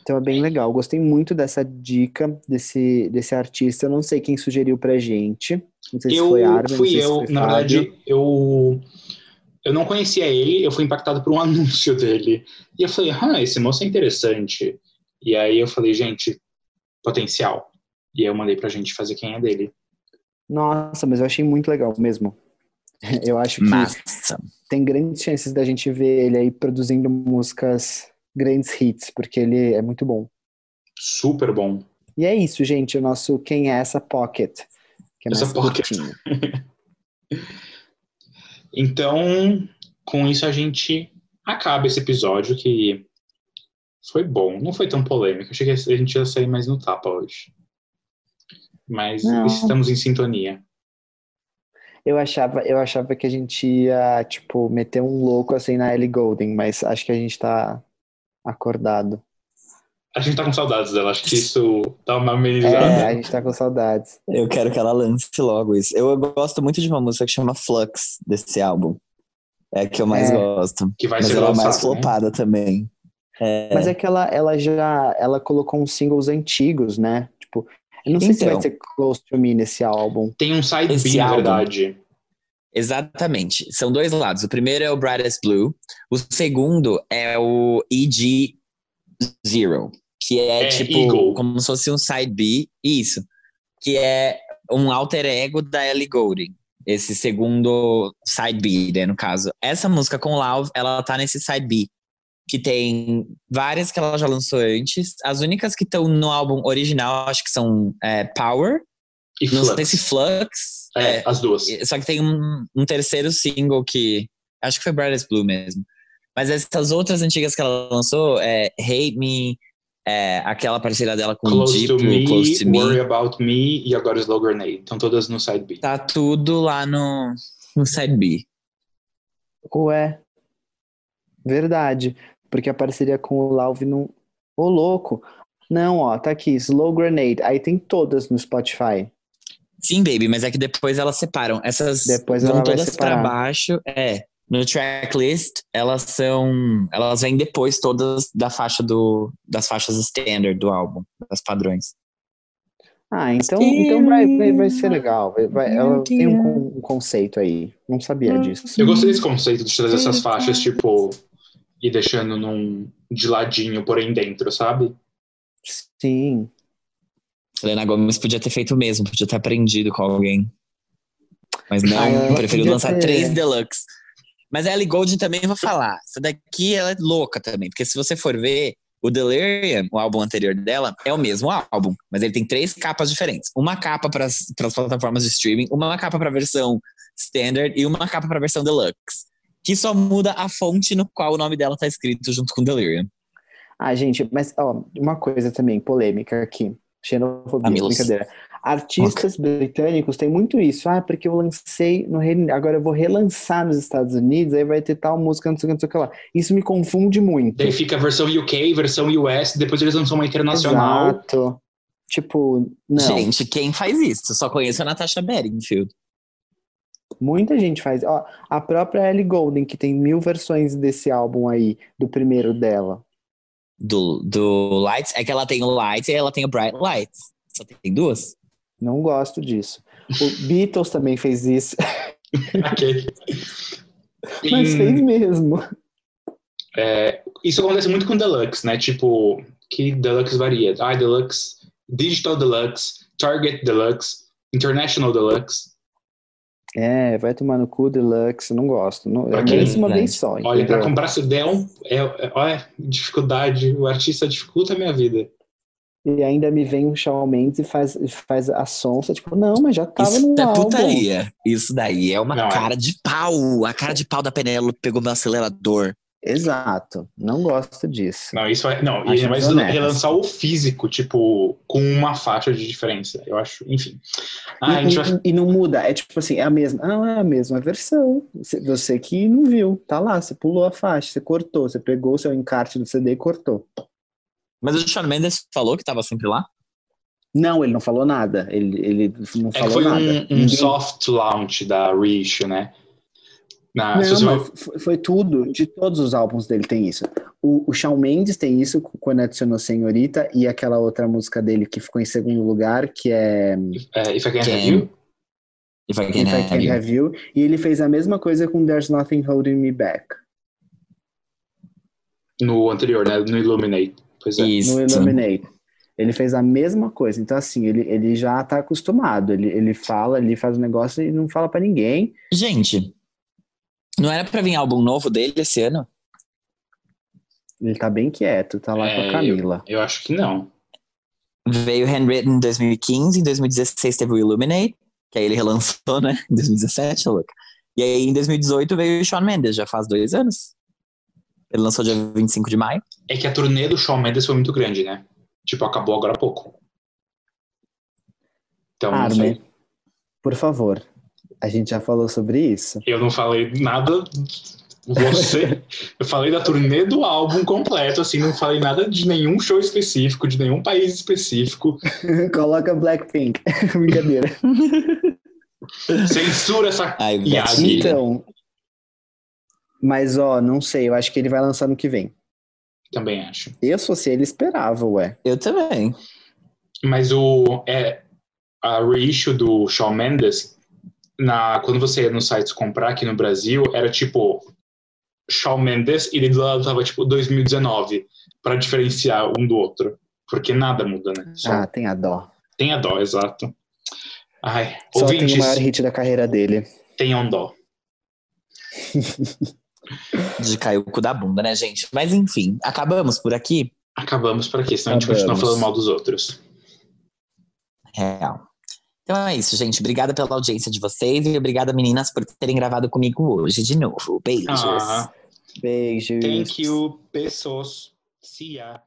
S4: Então é bem legal. Gostei muito dessa dica desse, desse artista. Eu não sei quem sugeriu pra gente. Não sei se
S3: Eu
S4: foi Armin, não
S3: fui
S4: se
S3: eu,
S4: foi
S3: na verdade, eu eu não conhecia ele, eu fui impactado por um [laughs] anúncio dele. E eu falei, ah, esse moço é interessante. E aí eu falei, gente, potencial. E aí eu mandei pra gente fazer quem é dele.
S4: Nossa, mas eu achei muito legal mesmo. [laughs] Eu acho que
S2: Massa.
S4: tem grandes chances da gente ver ele aí produzindo músicas, grandes hits, porque ele é muito bom.
S3: Super bom.
S4: E é isso, gente, o nosso Quem é essa Pocket, que é
S3: Essa Pocket. [laughs] Então, com isso a gente acaba esse episódio que foi bom. Não foi tão polêmico. Achei que a gente ia sair mais no tapa hoje. Mas
S4: Não.
S3: estamos em sintonia.
S4: Eu achava, eu achava que a gente ia, tipo, meter um louco assim na Ellie Golden, mas acho que a gente tá acordado.
S3: A gente tá com saudades dela. Acho que isso dá uma
S4: É,
S3: amenizada.
S4: a gente tá com saudades.
S2: Eu quero que ela lance logo isso. Eu gosto muito de uma música que chama Flux, desse álbum. É a que eu mais
S4: É.
S2: gosto.
S3: Que vai
S2: Mas
S3: ser
S2: ela é mais
S3: né?
S2: flopada também. É,
S4: Mas é que ela, ela já ela colocou uns singles antigos, né? Tipo, eu não sei se vai
S2: Então.
S4: ser Close to Me nesse álbum.
S3: Tem um side B, na verdade.
S2: Exatamente. São dois lados. O primeiro é o Brightest Blue. O segundo é o EG Zero, que é,
S3: É,
S2: tipo
S3: Eagle.
S2: como se fosse um side B. Isso. Que é um alter ego da Ellie Goulding. Esse segundo side B, né, no caso. Essa música com Love, ela tá nesse side B. Que tem várias que ela já lançou antes. As únicas que estão no álbum original, acho que são é, Power.
S3: E
S2: Não
S3: Flux.
S2: sei se Flux.
S3: É,
S2: é,
S3: as duas.
S2: só que tem um, um terceiro single que. Acho que foi Brightest Blue mesmo. Mas essas outras antigas que ela lançou, é Hate Me, é, aquela parceria dela com o
S3: Close to
S2: Diplo,
S3: Me,
S2: Close to
S3: Worry
S2: Me.
S3: About Me e agora Slow Grenade. Estão todas no side B.
S2: Tá tudo lá no, no Side B.
S4: Ué. Verdade. Porque a parceria com o Lauve não. Ô, louco. Não, ó, tá aqui, Slow Grenade. Aí tem todas no Spotify.
S2: Sim, baby, mas é que depois elas separam. Essas
S4: Depois
S2: vão todas pra
S4: separar.
S2: baixo. É. No tracklist, elas são. Elas vêm depois todas da faixa do, das faixas standard do álbum, das padrões.
S4: Ah, então, então vai, vai, vai ser legal. Vai, vai- ela tem um, um conceito aí. Não sabia disso.
S3: Eu gostei desse conceito de trazer essas faixas, tipo, e deixando num de ladinho, porém dentro, sabe?
S4: Sim.
S2: Selena Gomez podia ter feito o mesmo, podia ter aprendido com alguém. Mas não,
S4: Ah,
S2: preferiu lançar
S4: ter.
S2: três deluxe. Mas a Ellie Goulding também vou falar. Essa daqui ela é louca também, porque se você for ver, o Delirium, o álbum anterior dela, é o mesmo álbum, mas ele tem três capas diferentes. Uma capa para as plataformas de streaming, uma capa para a versão standard e uma capa para a versão deluxe. Que só muda a fonte no qual o nome dela tá escrito junto com Delirium.
S4: Ah, gente, mas ó, uma coisa também polêmica aqui. Xenofobia,
S2: Mamilos.
S4: brincadeira. Artistas britânicos têm muito isso. Ah, porque eu lancei no Reino Unido, agora eu vou relançar nos Estados Unidos, aí vai ter tal música, não sei o que, não sei o que lá. Isso me confunde muito.
S3: Daí fica a versão UK, versão US, depois eles lançam uma internacional.
S4: Exato. Tipo, não.
S2: Gente, quem faz isso? Só conheço a Natasha Bedingfield.
S4: Muita gente faz. Ó, a própria Ellie Goulding, que tem mil versões desse álbum aí, do primeiro dela.
S2: do, do Lights é que ela tem o Lights e ela tem o Bright Lights. Só tem duas?
S4: Não gosto disso. O Beatles também fez isso, [laughs]
S3: Ok.
S4: mas
S3: Em-
S4: fez mesmo.
S3: é, isso acontece muito com Deluxe, né? Tipo, que Deluxe varia. Ah, Deluxe, Digital Deluxe, Target Deluxe, International Deluxe.
S4: É, vai tomar no cu Deluxe, não gosto. Não, eu
S3: Ok,
S4: mereço uma vez só.
S3: Olha,
S4: entendeu?
S3: pra comprar CD é, um, é, é- olha, dificuldade. O artista dificulta a minha vida.
S4: E ainda me vem um Shawn Mendes e faz, e faz a sonsa, tipo, não, mas já tava
S2: Isso
S4: no
S2: é
S4: álbum.
S2: putaria. Isso daí é uma
S3: Não, é.
S2: cara de pau. A cara de pau da Penélope pegou meu acelerador.
S4: Exato, não gosto disso.
S3: Não, isso é. Não, e mais
S4: desonesto.
S3: relançar o físico, tipo, com uma faixa de diferença. Eu acho, enfim. Ah, a
S4: e,
S3: gente vai.
S4: e- e não muda, é tipo assim, é a mesma. Não, é a mesma versão. Você, você que não viu, tá lá, você pulou a faixa, você cortou, você pegou o seu encarte do CD e cortou.
S2: Mas o Shawn Mendes falou que tava sempre lá?
S4: Não, ele não falou nada. Ele, ele não
S3: É que
S4: falou
S3: foi
S4: nada.
S3: um, um
S4: Ninguém-
S3: soft launch da Reissue, né?
S4: Não,
S3: você
S4: mas foi, foi tudo, de todos os álbuns dele tem isso. O, o Shawn Mendes tem isso quando adicionou Senhorita e aquela outra música dele que ficou em segundo lugar, que é
S3: é, If I Can Have? You,
S2: If I
S4: If
S2: Can
S4: I
S2: Have
S4: Can
S2: You.
S4: Have You. E ele fez a mesma coisa com There's Nothing Holding Me Back.
S3: no anterior, né? No Illuminate. Pois é.
S2: Isso.
S4: no Illuminate. Ele fez a mesma coisa. Então, assim, ele, ele já tá acostumado. Ele, ele fala, ele faz o negócio e não fala pra ninguém.
S2: Gente, não era pra vir álbum novo dele esse ano?
S4: Ele tá bem quieto, tá lá
S3: É,
S4: com a Camila.
S3: Eu acho que não.
S2: Veio Handwritten em 2015, em 2016 teve o Illuminate, que aí ele relançou, né? Em 2017, é louco. E aí em 2018 veio o Shawn Mendes, já faz dois anos. Ele lançou dia 25 de maio.
S3: É que a turnê do Shawn Mendes foi muito grande, né? Tipo, acabou agora há pouco. Então, não sei.
S4: Armin, por favor. A gente já falou sobre isso.
S3: Eu não falei nada. Você. [laughs] eu falei da turnê do álbum completo, assim, não falei nada de nenhum show específico, de nenhum país específico. [laughs]
S4: Coloca Blackpink. [laughs] Brincadeira.
S3: Censura essa
S2: Ai,
S3: Yagi.
S4: Então. Mas, ó, não sei. Eu acho que ele vai lançar no que vem.
S3: Também acho.
S4: Eu, se fosse ele, esperava, ué.
S2: Eu também.
S3: Mas o é a reissue do Shawn Mendes, na, quando você ia nos sites comprar aqui no Brasil, era tipo Shawn Mendes e do lado tava tipo 2019, para diferenciar um do outro. Porque nada muda, né? Só
S4: Ah, tem a dó.
S3: tem a dó, exato. Ai,
S4: Só tem o maior hit da carreira dele.
S3: tenham dó. [laughs]
S2: De cair o cu da bunda, né, gente? Mas enfim, acabamos por aqui.
S3: Acabamos por aqui, senão a gente
S4: Acabamos.
S3: continua falando mal dos outros.
S2: Real. Então é isso, gente. Obrigada pela audiência de vocês e obrigada, meninas, por terem gravado comigo hoje de novo. Beijos.
S3: Ah,
S4: Beijos.
S3: thank you, pessoas. See ya.